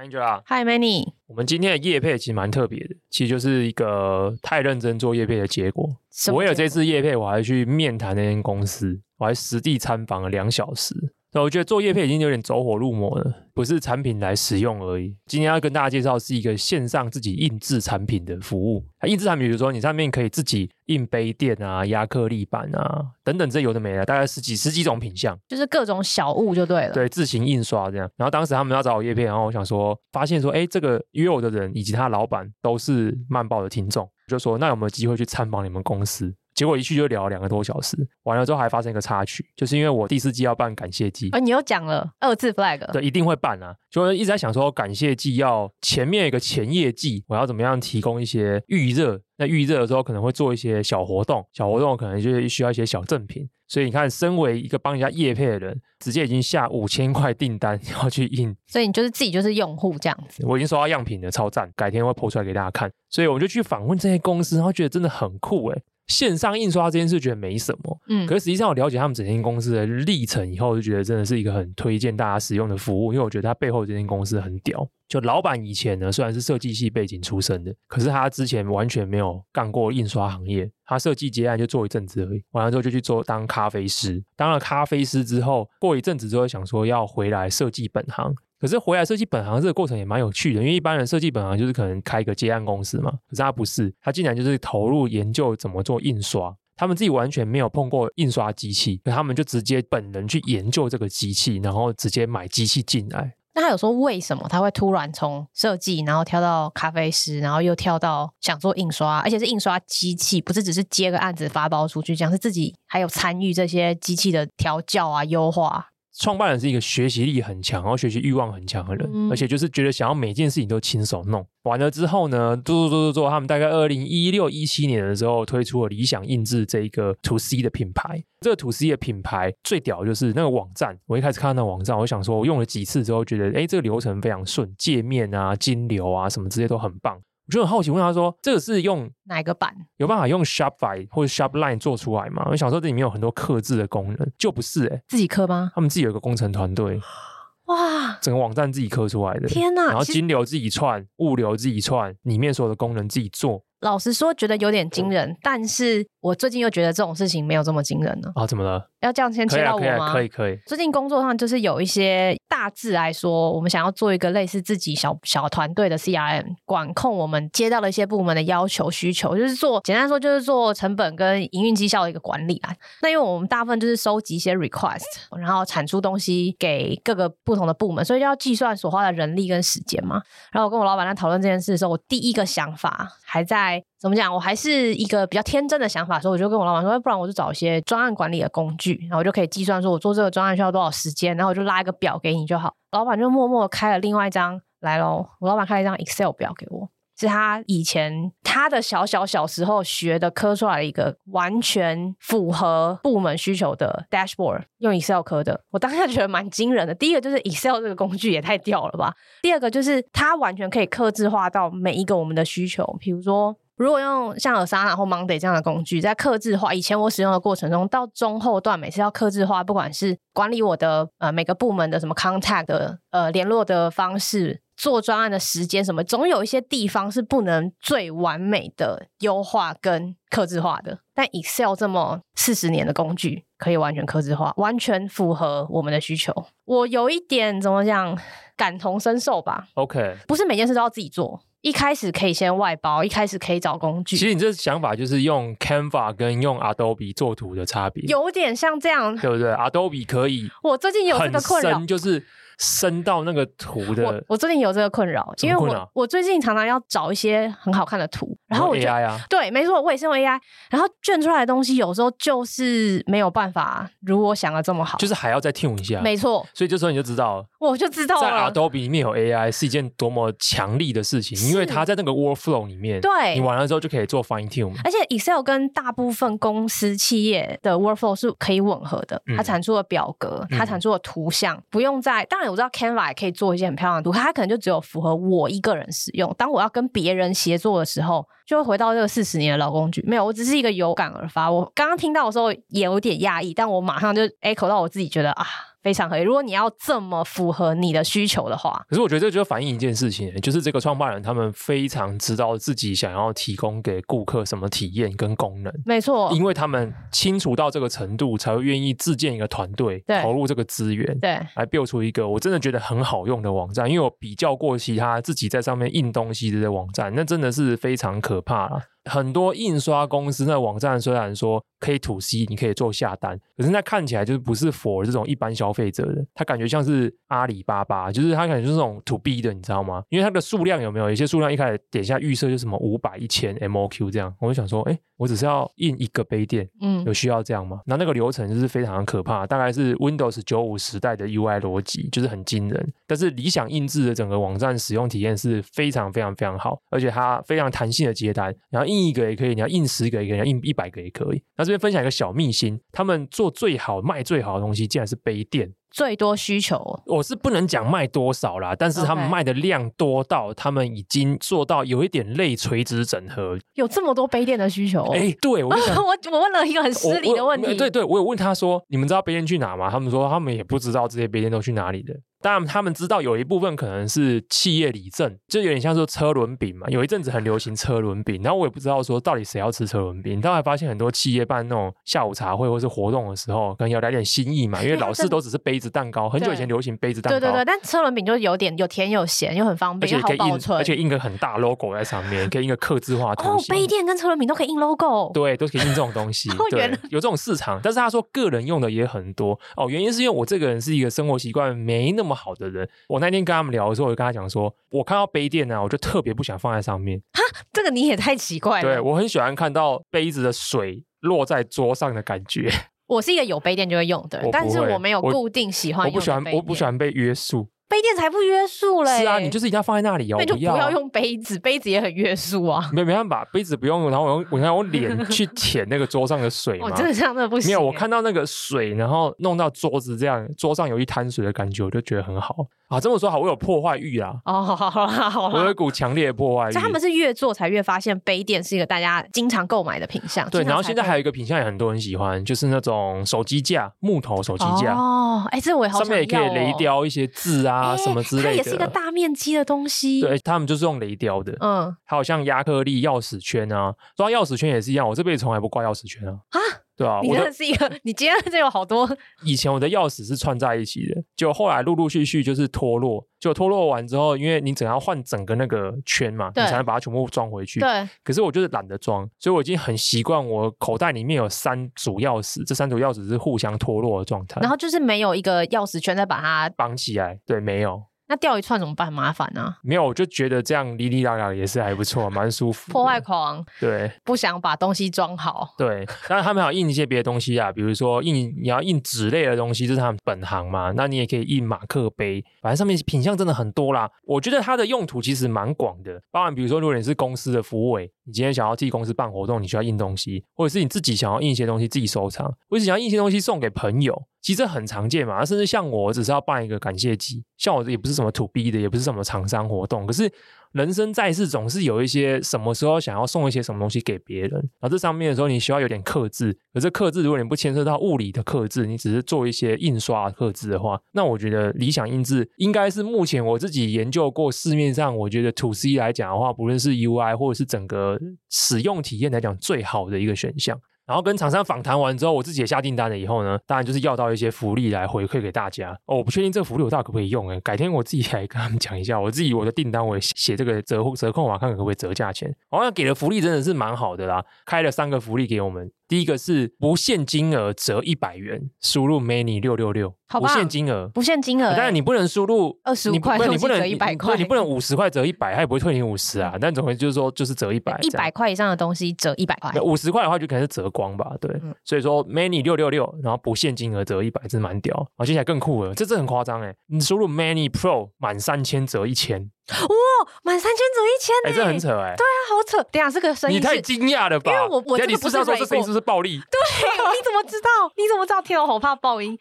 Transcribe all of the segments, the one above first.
Angela，Hi Manny。我们今天的夜配其实蛮特别的，其实就是一个太认真做夜配的结果。结果为了这次夜配，我还去面谈那间公司，我还实地参访了两小时。那我觉得做叶片已经有点走火入魔了，不是产品来使用而已。今天要跟大家介绍是一个线上自己印制产品的服务。它印制产品，比如说你上面可以自己印杯垫啊、压克力板啊等等，这有的没的，大概十几十几种品相，就是各种小物就对了。对，自行印刷这样。然后当时他们要找我叶片，然后我想说，发现说，哎，这个约我的人以及他的老板都是曼报的听众，就说那有没有机会去参访你们公司？结果一去就聊了两个多小时，完了之后还发生一个插曲，就是因为我第四季要办感谢祭，而、哦、你又讲了二次 flag，对，一定会办啊，就一直在想说感谢祭要前面一个前夜祭，我要怎么样提供一些预热，那预热的时候可能会做一些小活动，小活动可能就是需要一些小赠品，所以你看，身为一个帮人家业配的人，直接已经下五千块订单要去印，所以你就是自己就是用户这样子，我已经收到样品了，超赞，改天会 po 出来给大家看，所以我就去访问这些公司，然后觉得真的很酷诶。线上印刷这件事觉得没什么，嗯，可是实际上我了解他们整间公司的历程以后，就觉得真的是一个很推荐大家使用的服务，因为我觉得他背后这间公司很屌。就老板以前呢，虽然是设计系背景出身的，可是他之前完全没有干过印刷行业，他设计接案就做一阵子而已，完了之后就去做当咖啡师，当了咖啡师之后，过一阵子之后想说要回来设计本行。可是回来设计本行这个过程也蛮有趣的，因为一般人设计本行就是可能开一个接案公司嘛，可是他不是，他竟然就是投入研究怎么做印刷，他们自己完全没有碰过印刷机器，他们就直接本人去研究这个机器，然后直接买机器进来。那他有说为什么他会突然从设计，然后跳到咖啡师，然后又跳到想做印刷，而且是印刷机器，不是只是接个案子发包出去，这样是自己还有参与这些机器的调教啊、优化。创办人是一个学习力很强，然后学习欲望很强的人，嗯、而且就是觉得想要每件事情都亲手弄完了之后呢，做做做做做，他们大概二零一六一七年的时候推出了理想印制这一个 To C 的品牌。这个 To C 的品牌最屌的就是那个网站，我一开始看到那个网站，我想说我用了几次之后，觉得哎，这个流程非常顺，界面啊、金流啊什么这些都很棒。我就很好奇，问他说：“这个是用哪个版？有办法用 Shopify 或者 Shopline 做出来吗？”我想说这里面有很多刻字的功能，就不是哎、欸，自己刻吗？他们自己有一个工程团队，哇，整个网站自己刻出来的，天哪！然后金流自己串，物流自己串，里面所有的功能自己做。老实说，觉得有点惊人，但是我最近又觉得这种事情没有这么惊人了。啊，怎么了？要这样先切到我吗？可以，可以。最近工作上就是有一些大致来说，我们想要做一个类似自己小小团队的 CRM，管控我们接到的一些部门的要求需求，就是做简单说就是做成本跟营运绩效的一个管理啊。那因为我们大部分就是收集一些 request，然后产出东西给各个不同的部门，所以就要计算所花的人力跟时间嘛。然后我跟我老板在讨论这件事的时候，我第一个想法还在怎么讲？我还是一个比较天真的想法，所以我就跟我老板说，不然我就找一些专案管理的工具。然后我就可以计算说，我做这个专案需要多少时间，然后我就拉一个表给你就好。老板就默默开了另外一张来喽，我老板开了一张 Excel 表给我，是他以前他的小小小时候学的，刻出来的一个完全符合部门需求的 dashboard，用 Excel 刻的。我当下觉得蛮惊人的。第一个就是 Excel 这个工具也太屌了吧，第二个就是它完全可以刻制化到每一个我们的需求，比如说。如果用像 Asana 或 Monday 这样的工具，在克制化，以前我使用的过程中，到中后段每次要克制化，不管是管理我的呃每个部门的什么 contact 的呃联络的方式，做专案的时间什么，总有一些地方是不能最完美的优化跟克制化的。但 Excel 这么四十年的工具，可以完全克制化，完全符合我们的需求。我有一点怎么讲，感同身受吧。OK，不是每件事都要自己做。一开始可以先外包，一开始可以找工具。其实你这想法就是用 Canva 跟用 Adobe 做图的差别，有点像这样，对不对？Adobe 可以，我最近有这个困扰，就是。升到那个图的，我我最近有这个困扰，因为我我最近常常要找一些很好看的图，然后我就 AI 啊，对，没错，我也是用 AI，然后卷出来的东西有时候就是没有办法如我想的这么好，就是还要再 tune 一下，没错，所以这时候你就知道了，我就知道了，在 Adobe 里面有 AI 是一件多么强力的事情，因为它在那个 workflow 里面，对，你完了之后就可以做 fine tune，而且 Excel 跟大部分公司企业的 workflow 是可以吻合的，它产出的表格，它产出的图像，嗯、不用在，当然我知道 Canva 也可以。做一些很漂亮的图，它可能就只有符合我一个人使用。当我要跟别人协作的时候，就会回到这个四十年的老工具。没有，我只是一个有感而发。我刚刚听到的时候也有点压抑，但我马上就 echo 到我自己觉得啊，非常合理。如果你要这么符合你的需求的话，可是我觉得这就反映一件事情，就是这个创办人他们非常知道自己想要提供给顾客什么体验跟功能。没错，因为他们清楚到这个程度，才会愿意自建一个团队，投入这个资源，对，来 build 出一个我真的觉得很好用的网站。因为我比较过其他自己在上面印东西的网站，那真的是非常可怕了。很多印刷公司那网站虽然说可以吐息你可以做下单，可是那看起来就是不是 for 这种一般消费者的，它感觉像是阿里巴巴，就是它感觉是这种 to B 的，你知道吗？因为它的数量有没有？有些数量一开始点下预设就什么五百、一千 MOQ 这样，我就想说，哎，我只是要印一个杯垫，嗯，有需要这样吗？那那个流程就是非常的可怕，大概是 Windows 九五时代的 UI 逻辑，就是很惊人。但是理想印制的整个网站使用体验是非常非常非常好，而且它非常弹性的接单，然后印一个也可以，你要印十个也可以，你要印一百个也可以。那这边分享一个小秘辛，他们做最好卖最好的东西，竟然是杯垫。最多需求，我是不能讲卖多少啦，但是他们卖的量多到他们已经做到有一点类垂直整合，有这么多杯垫的需求。哎、欸，对我 我我问了一个很失礼的问题，对对，我有问他说，你们知道杯垫去哪吗？他们说他们也不知道这些杯垫都去哪里的。当然，他们知道有一部分可能是企业礼赠，就有点像说车轮饼嘛。有一阵子很流行车轮饼，然后我也不知道说到底谁要吃车轮饼。但还发现很多企业办那种下午茶会或是活动的时候，可能要来点新意嘛，因为 老是都只是杯子蛋糕。很久以前流行杯子蛋糕，对对对。但车轮饼就有点有甜有咸，又很方便，而且可以印，而且印个很大 logo 在上面，可以印个刻字化图哦，杯垫跟车轮饼都可以印 logo，对，都可以印这种东西。对，有这种市场。但是他说个人用的也很多哦，原因是因为我这个人是一个生活习惯没那么好的人。我那天跟他们聊的时候，我就跟他讲说，我看到杯垫呢，我就特别不想放在上面。哈，这个你也太奇怪了。对，我很喜欢看到杯子的水落在桌上的感觉。我是一个有杯垫就会用的，但是我没有固定喜欢。我不喜欢，我不喜欢被约束。杯垫才不约束嘞！是啊，你就是一定要放在那里哦。那就不要用杯子，杯子也很约束啊。没没办法，杯子不用，然后我用我用我脸去舔那个桌上的水嘛。我真的这样的不行。没有，我看到那个水，然后弄到桌子这样，桌上有一滩水的感觉，我就觉得很好。啊，这么说好，我有破坏欲啊！哦，好好好好，我有一股强烈的破坏欲。所以他们是越做才越发现杯垫是一个大家经常购买的品相。对，然后现在还有一个品相也很多人喜欢，就是那种手机架，木头手机架。哦，哎，这我。上面也可以雷雕一些字啊，什么之类的。它也是一个大面积的东西。对，他们就是用雷雕的。嗯，还有像亚克力钥匙圈啊，说钥匙圈也是一样，我这辈子从来不挂钥匙圈啊。啊？对啊，你真的是一个，你今天这有好多。以前我的钥匙是串在一起的，就后来陆陆续续就是脱落，就脱落完之后，因为你只要换整个那个圈嘛，你才能把它全部装回去。对。可是我就是懒得装，所以我已经很习惯我口袋里面有三组钥匙，这三组钥匙是互相脱落的状态。然后就是没有一个钥匙圈再把它绑起来，对，没有。那掉一串怎么办？麻烦呢、啊？没有，我就觉得这样哩哩啦啦也是还不错，蛮舒服。破坏狂，对，不想把东西装好。对，当然他们还有印一些别的东西啊，比如说印你要印纸类的东西，这是他们本行嘛。那你也可以印马克杯，反正上面品相真的很多啦。我觉得它的用途其实蛮广的，包含比如说，如果你是公司的服务委，你今天想要替公司办活动，你需要印东西，或者是你自己想要印一些东西自己收藏，或者想要印一些东西送给朋友。其实很常见嘛，甚至像我只是要办一个感谢祭，像我这也不是什么 to B 的，也不是什么厂商活动，可是人生在世总是有一些什么时候想要送一些什么东西给别人，然后这上面的时候你需要有点克制，可是克制如果你不牵涉到物理的克制，你只是做一些印刷克制的话，那我觉得理想印制应该是目前我自己研究过市面上，我觉得 to C 来讲的话，不论是 UI 或者是整个使用体验来讲最好的一个选项。然后跟厂商访谈完之后，我自己也下订单了。以后呢，当然就是要到一些福利来回馈给大家。哦，我不确定这个福利我到底可不可以用诶，改天我自己来跟他们讲一下。我自己我的订单我也写这个折折扣码，看看可不可以折价钱。好像给的福利真的是蛮好的啦，开了三个福利给我们。第一个是不限金额折一百元，输入 many 六六六，不限金额，不限金额、欸。当然你不能输入二十五块，你不能折一百块，你不能五十块折一百，他也不会退你五十啊。但总归就是说，就是折一百，一百块以上的东西折一百块，五十块的话就可能是折光吧。对，嗯、所以说 many 六六六，然后不限金额折一百，真的蛮屌。好，接下来更酷了，这这很夸张哎，你输入 many pro 满三千折一千。哇，满三千折一千，哎，这很扯哎。对啊，好扯。等下这个声音，你太惊讶了吧？因为我我真的不知道说这声音是不是暴力？对，你怎么知道？你怎么知道？天啊，好怕爆音。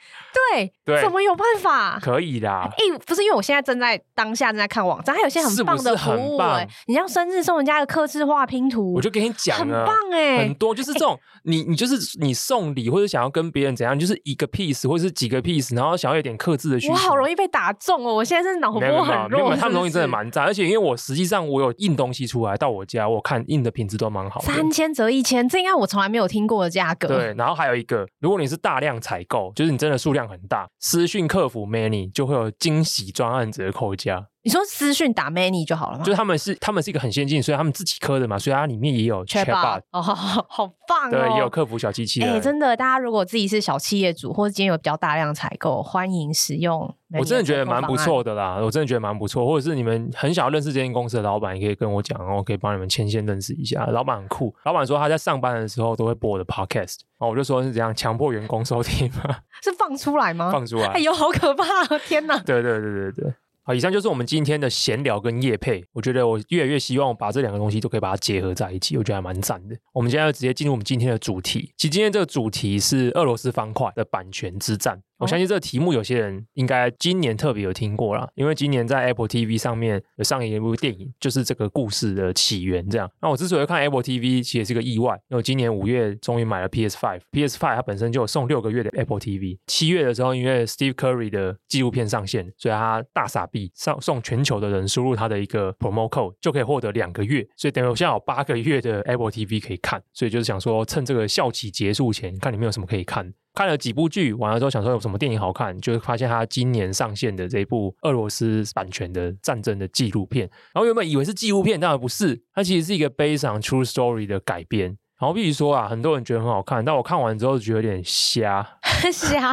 对对，怎么有办法？可以的。哎，不是因为我现在正在当下正在看网站，还有些很棒的服务哎。你像生日送人家的刻字化拼图，我就跟你讲，很棒哎，很多就是这种，你你就是你送礼或者想要跟别人怎样，就是一个 piece 或者是几个 piece，然后想要有点客制的需求。我好容易被打中哦，我现在是脑波很弱。他们东西真的蛮赞，而且因为我实际上我有印东西出来到我家，我看印的品质都蛮好。三千折一千，这应该我从来没有听过的价格。对，然后还有一个，如果你是大量采购，就是你真的数量很大，私讯客服 Many 就会有惊喜专案折扣价。你说私讯打 Many 就好了吗？就是他们是他们是一个很先进，所以他们自己刻的嘛，所以它里面也有 Chatbot 哦，好棒哦，对，也有客服小机器人。哎，真的，大家如果自己是小企业主，或者今天有比较大量采购，欢迎使用。我真的觉得蛮不错的啦，我真的觉得蛮不错。或者是你们很想要认识这间公司的老板，也可以跟我讲，然后我可以帮你们牵线认识一下。老板很酷，老板说他在上班的时候都会播我的 podcast，然后我就说是怎样强迫员工收听吗？是放出来吗？放出来。哎呦，好可怕！天哪！对对对对对。好，以上就是我们今天的闲聊跟夜配。我觉得我越来越希望把这两个东西都可以把它结合在一起，我觉得还蛮赞的。我们现在要直接进入我们今天的主题。其实今天这个主题是俄罗斯方块的版权之战。我相信这个题目有些人应该今年特别有听过啦，因为今年在 Apple TV 上面有上映一部电影，就是这个故事的起源。这样，那我之所以看 Apple TV，其实也是个意外，因为今年五月终于买了 PS5，PS5 它本身就有送六个月的 Apple TV。七月的时候，因为 Steve Curry 的纪录片上线，所以他大傻逼币上送全球的人输入他的一个 promo code 就可以获得两个月，所以等于我现在有八个月的 Apple TV 可以看。所以就是想说，趁这个校期结束前，看里面有什么可以看。看了几部剧，完了之后想说有什么电影好看，就发现他今年上线的这一部俄罗斯版权的战争的纪录片。然后原本以为是纪录片，当然不是，它其实是一个 based on true story 的改编。然后必须说啊，很多人觉得很好看，但我看完之后觉得有点瞎，瞎。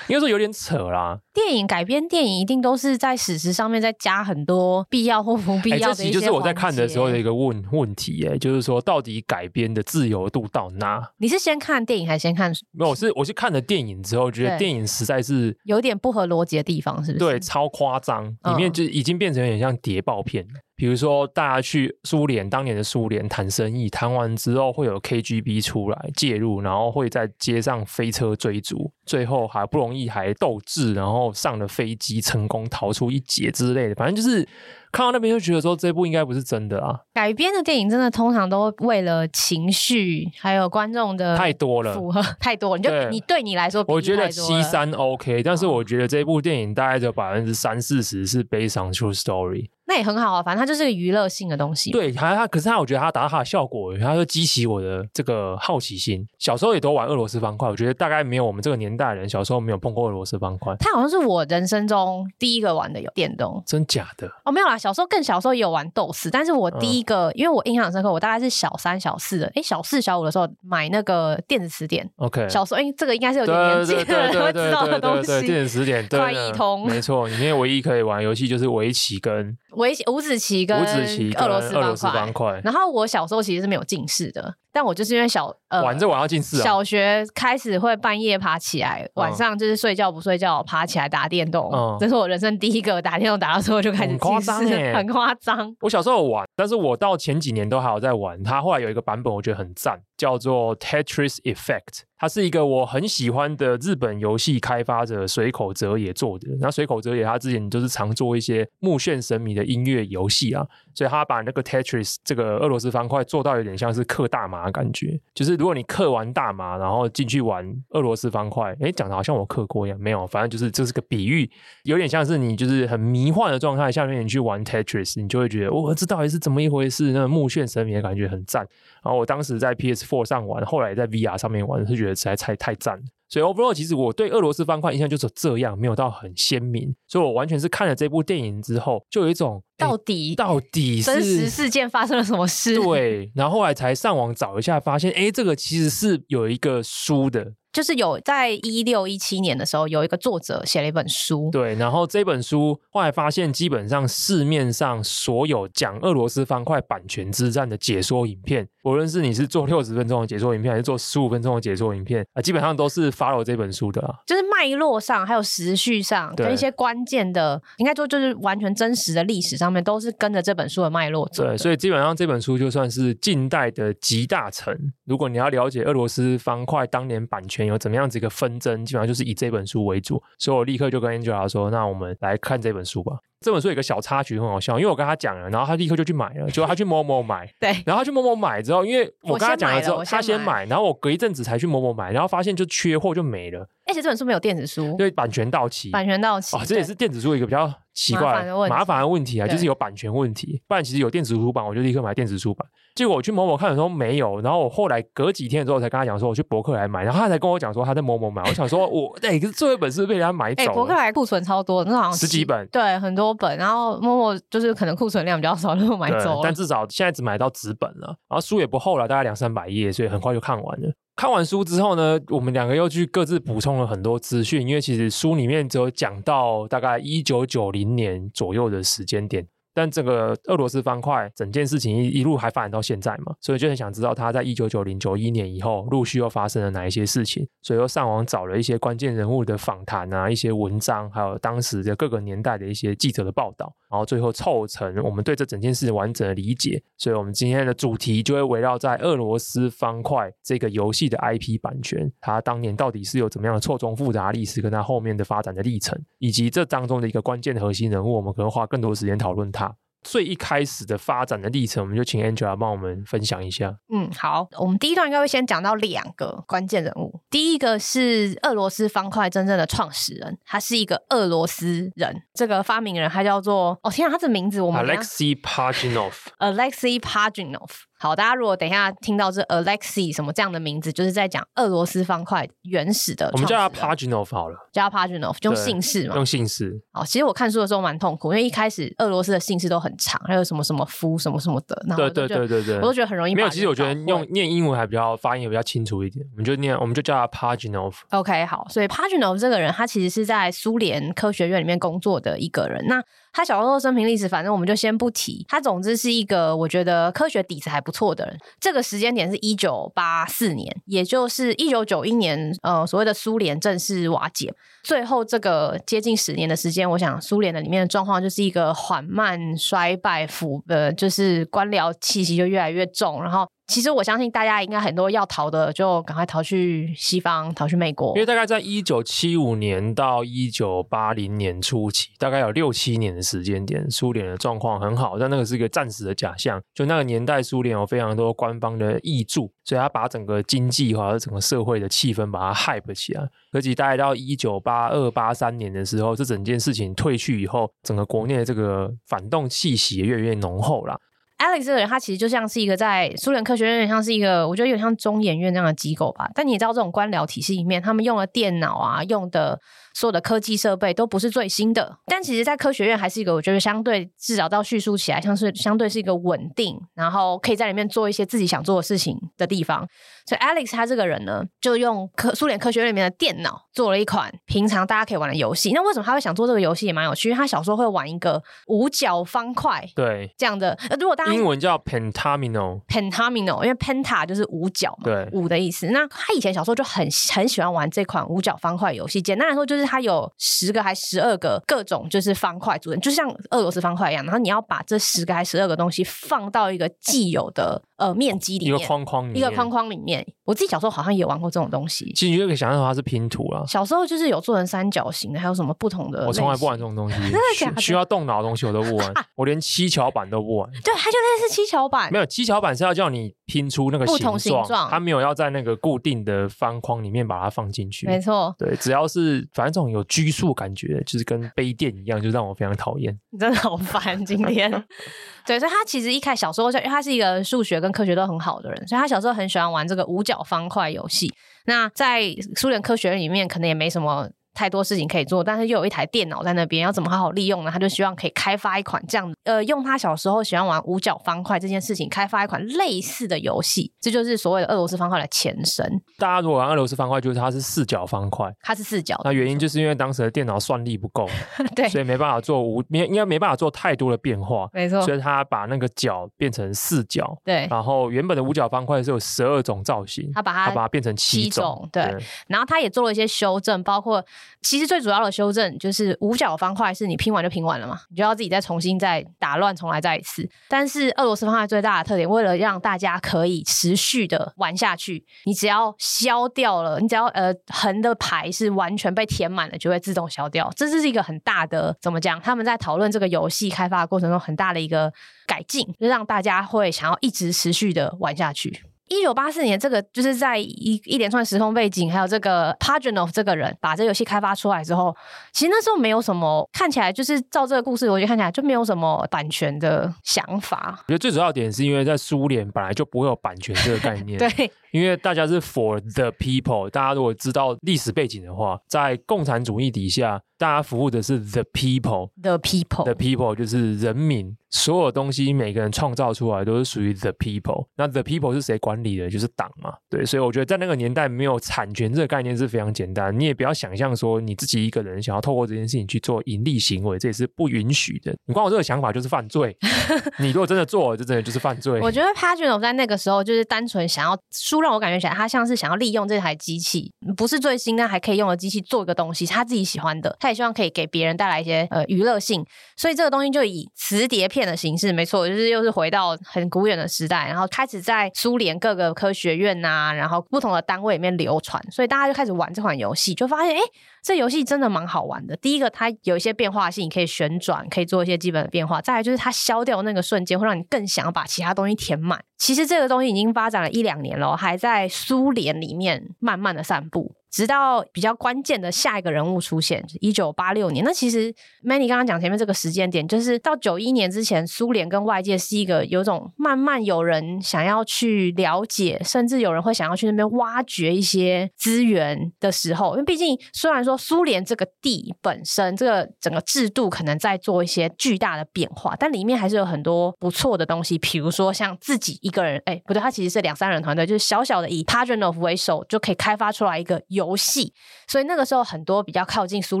应该说有点扯啦。电影改编电影一定都是在史实上面再加很多必要或不必要的这其实就是我在看的时候的一个问问题，哎，就是说到底改编的自由度到哪？你是先看电影还是先看？没有，我是我是看了电影之后，觉得电影实在是有点不合逻辑的地方，是不是？对，超夸张，里面就已经变成有点像谍报片。嗯比如说，大家去苏联当年的苏联谈生意，谈完之后会有 KGB 出来介入，然后会在街上飞车追逐，最后还不容易还斗智，然后上了飞机成功逃出一劫之类的。反正就是看到那边就觉得说，这部应该不是真的啊。改编的电影真的通常都为了情绪还有观众的太多了，符合 太多了。你就你对你来说，我觉得七三 OK，但是我觉得这部电影大概只有百分之三四十是 based on true story。那也很好啊，反正它就是个娱乐性的东西。对，还它，可是它，我觉得它达到它的效果，它就激起我的这个好奇心。小时候也都玩俄罗斯方块，我觉得大概没有我们这个年代的人小时候没有碰过俄罗斯方块。它好像是我人生中第一个玩的有电动，真假的？哦，没有啦，小时候更小时候也有玩 DOS，但是我第一个，嗯、因为我印象深刻，我大概是小三、小四的，哎，小四、小五的时候买那个电子词典。OK，小时候，哎，这个应该是有点年纪的人会知道的东西。电子词典，快译通，没错，里面唯一可以玩游戏就是围棋跟围棋五子棋。跟俄罗斯方块，然后我小时候其实是没有近视的。但我就是因为小呃玩着玩到近视，小学开始会半夜爬起来，晚上就是睡觉不睡觉，爬起来打电动。这是我人生第一个打电动打到之后就开始近视，很夸张。我小时候有玩，但是我到前几年都还有在玩。它后来有一个版本我觉得很赞，叫做 Tetris Effect。它是一个我很喜欢的日本游戏开发者水口哲也做的。那水口哲也他之前就是常做一些目眩神迷的音乐游戏啊，所以他把那个 Tetris 这个俄罗斯方块做到有点像是嗑大麻的。感觉就是，如果你嗑完大麻，然后进去玩俄罗斯方块，哎，讲的好像我嗑过一样，没有，反正就是这是个比喻，有点像是你就是很迷幻的状态下面，你去玩 Tetris，你就会觉得，哦，这到底是怎么一回事？那个目眩神迷的感觉很赞。然后我当时在 PS PS4 上玩，后来在 VR 上面玩，是觉得实在太太赞。所以 overall，其实我对俄罗斯方块印象就是这样，没有到很鲜明。所以我完全是看了这部电影之后，就有一种到底到底是真实事件发生了什么事？对，然后后来才上网找一下，发现哎，这个其实是有一个书的。就是有在一六一七年的时候，有一个作者写了一本书。对，然后这本书后来发现，基本上市面上所有讲俄罗斯方块版权之战的解说影片，无论是你是做六十分钟的解说影片，还是做十五分钟的解说影片啊，基本上都是 follow 这本书的啊。就是脉络上，还有时序上，跟一些关键的，应该说就是完全真实的历史上面，都是跟着这本书的脉络走。对，所以基本上这本书就算是近代的集大成。如果你要了解俄罗斯方块当年版权有怎么样子一个纷争，基本上就是以这本书为主。所以我立刻就跟 Angela 说：“那我们来看这本书吧。”这本书有个小插曲很好笑，因为我跟他讲了，然后他立刻就去买了，结果他去某某买，对，然后他去某某买之后，因为我跟他讲了之后，先他先买，然后我隔一阵子才去某某买，然后发现就缺货就没了。而且这本书没有电子书，对版权到期，版权到期，哦，这也是电子书一个比较奇怪麻烦的问题啊，就是有版权问题。不然其实有电子书版，我就立刻买电子书版。结果我去某某看的时候没有，然后我后来隔几天之后才跟他讲说我去博客来买，然后他才跟我讲说他在某某买。我想说我 哎，可是最后一本是被人家买走了。博客来库存超多，那好像十几本，对，很多本。然后某某就是可能库存量比较少，就买走了。但至少现在只买到纸本了，然后书也不厚了，大概两三百页，所以很快就看完了。看完书之后呢，我们两个又去各自补充了很多资讯，因为其实书里面只有讲到大概一九九零年左右的时间点。但这个俄罗斯方块整件事情一一路还发展到现在嘛，所以就很想知道他在一九九零九一年以后陆续又发生了哪一些事情，所以又上网找了一些关键人物的访谈啊，一些文章，还有当时的各个年代的一些记者的报道，然后最后凑成我们对这整件事完整的理解。所以我们今天的主题就会围绕在俄罗斯方块这个游戏的 IP 版权，它当年到底是有怎么样的错综复杂历史，跟它后面的发展的历程，以及这当中的一个关键核心人物，我们可能花更多时间讨论它。最一开始的发展的历程，我们就请 Angela 帮我们分享一下。嗯，好，我们第一段应该会先讲到两个关键人物。第一个是俄罗斯方块真正的创始人，他是一个俄罗斯人。这个发明人他叫做……哦天啊，他的名字我们 Alexey Pajitnov。Alexei Pajitnov。好，大家如果等一下听到这 Alexei 什么这样的名字，就是在讲俄罗斯方块原始的。我们叫他 Pajitnov 好了，叫他 Pajitnov，用姓氏嘛。用姓氏。好，其实我看书的时候蛮痛苦，因为一开始俄罗斯的姓氏都很长，还有什么什么夫什么什么的，然后对对对对对，我都觉得很容易。没有，其实我觉得用念英文还比较发音也比较清楚一点，我们就念，我们就叫他 Pajitnov。OK，好，所以 Pajitnov 这个人，他其实是在苏联科学院里面工作的一个人。那他小时候生平历史，反正我们就先不提。他总之是一个我觉得科学底子还不错的人。这个时间点是一九八四年，也就是一九九一年，呃，所谓的苏联正式瓦解。最后这个接近十年的时间，我想苏联的里面的状况就是一个缓慢衰败，腐呃，就是官僚气息就越来越重，然后。其实我相信大家应该很多要逃的，就赶快逃去西方，逃去美国。因为大概在一九七五年到一九八零年初期，大概有六七年的时间点，苏联的状况很好，但那个是一个暂时的假象。就那个年代，苏联有非常多官方的挹注，所以他把整个经济和整个社会的气氛把它 hype 起来。可是大概到一九八二八三年的时候，这整件事情退去以后，整个国内的这个反动气息也越来越浓厚了。Alex 这个人，他其实就像是一个在苏联科学院，像是一个我觉得有点像中研院这样的机构吧。但你也知道，这种官僚体系里面，他们用的电脑啊，用的。所有的科技设备都不是最新的，但其实，在科学院还是一个我觉得相对至少到叙述起来，像是相对是一个稳定，然后可以在里面做一些自己想做的事情的地方。所以，Alex 他这个人呢，就用科苏联科学院里面的电脑做了一款平常大家可以玩的游戏。那为什么他会想做这个游戏也蛮有趣？因为他小时候会玩一个五角方块，对这样的。呃如果大家英文叫 Pentamino，Pentamino，因为 Penta 就是五角嘛，对五的意思。那他以前小时候就很很喜欢玩这款五角方块游戏。简单来说，就是它有十个还十二个各种就是方块组成，就像俄罗斯方块一样。然后你要把这十个还十二个东西放到一个既有的呃面积里面，一个框框里面，一个框框里面。我自己小时候好像也玩过这种东西。其实你就可以想象它是拼图了。小时候就是有做成三角形的，还有什么不同的？我从来不玩这种东西，真的需要动脑的东西我都不玩，我连七巧板都不玩。对，它就类似七巧板。没有七巧板是要叫你拼出那个形状，不同形状，它没有要在那个固定的方框里面把它放进去。没错，对，只要是反正这种有拘束感觉，就是跟杯垫一样，就让我非常讨厌。你 真的好烦，今天。对，所以他其实一开始小时候就，因为他是一个数学跟科学都很好的人，所以他小时候很喜欢玩这个五角方块游戏。那在苏联科学院里面，可能也没什么。太多事情可以做，但是又有一台电脑在那边，要怎么好好利用呢？他就希望可以开发一款这样，呃，用他小时候喜欢玩五角方块这件事情，开发一款类似的游戏，这就是所谓的俄罗斯方块的前身。大家如果玩俄罗斯方块，就是它是四角方块，它是四角。那原因就是因为当时的电脑算力不够，对，所以没办法做无，没应该没办法做太多的变化，没错。所以他把那个角变成四角，对。然后原本的五角方块是有十二种造型，他把它他把它变成七种，对。然后他也做了一些修正，包括其实最主要的修正就是五角方块是你拼完就拼完了嘛，你就要自己再重新再打乱重来再一次。但是俄罗斯方块最大的特点，为了让大家可以持续的玩下去，你只要消掉了，你只要呃横的牌是完全被填满了，就会自动消掉。这是一个很大的怎么讲？他们在讨论这个游戏开发过程中很大的一个改进，让大家会想要一直持续的玩下去。一九八四年，这个就是在一一连串时空背景，还有这个 Pajanov 这个人把这游戏开发出来之后，其实那时候没有什么，看起来就是照这个故事，我觉得看起来就没有什么版权的想法。我觉得最主要点是因为在苏联本来就不会有版权这个概念，对，因为大家是 for the people。大家如果知道历史背景的话，在共产主义底下，大家服务的是 the people，the people，the people 就是人民。所有东西每个人创造出来都是属于 the people，那 the people 是谁管理的？就是党嘛，对，所以我觉得在那个年代没有产权这个概念是非常简单。你也不要想象说你自己一个人想要透过这件事情去做盈利行为，这也是不允许的。你光有这个想法就是犯罪。你如果真的做了，这真的就是犯罪。我觉得 p a g e n 在那个时候就是单纯想要书，让我感觉起来他像是想要利用这台机器，不是最新但还可以用的机器做一个东西，他自己喜欢的，他也希望可以给别人带来一些呃娱乐性，所以这个东西就以磁碟片的形式，没错，就是又是回到很古远的时代，然后开始在苏联各个科学院呐、啊，然后不同的单位里面流传，所以大家就开始玩这款游戏，就发现哎，这游戏真的蛮好玩的。第一个，它有一些变化性，可以旋转，可以做一些基本的变化；再来就是它消掉那个瞬间，会让你更想要把其他东西填满。其实这个东西已经发展了一两年了，还在苏联里面慢慢的散布。直到比较关键的下一个人物出现，一九八六年。那其实 Manny 刚刚讲前面这个时间点，就是到九一年之前，苏联跟外界是一个有种慢慢有人想要去了解，甚至有人会想要去那边挖掘一些资源的时候。因为毕竟虽然说苏联这个地本身这个整个制度可能在做一些巨大的变化，但里面还是有很多不错的东西。比如说像自己一个人，哎，不对，他其实是两三人团队，就是小小的以 Pajanov 为首就可以开发出来一个。游戏，所以那个时候很多比较靠近苏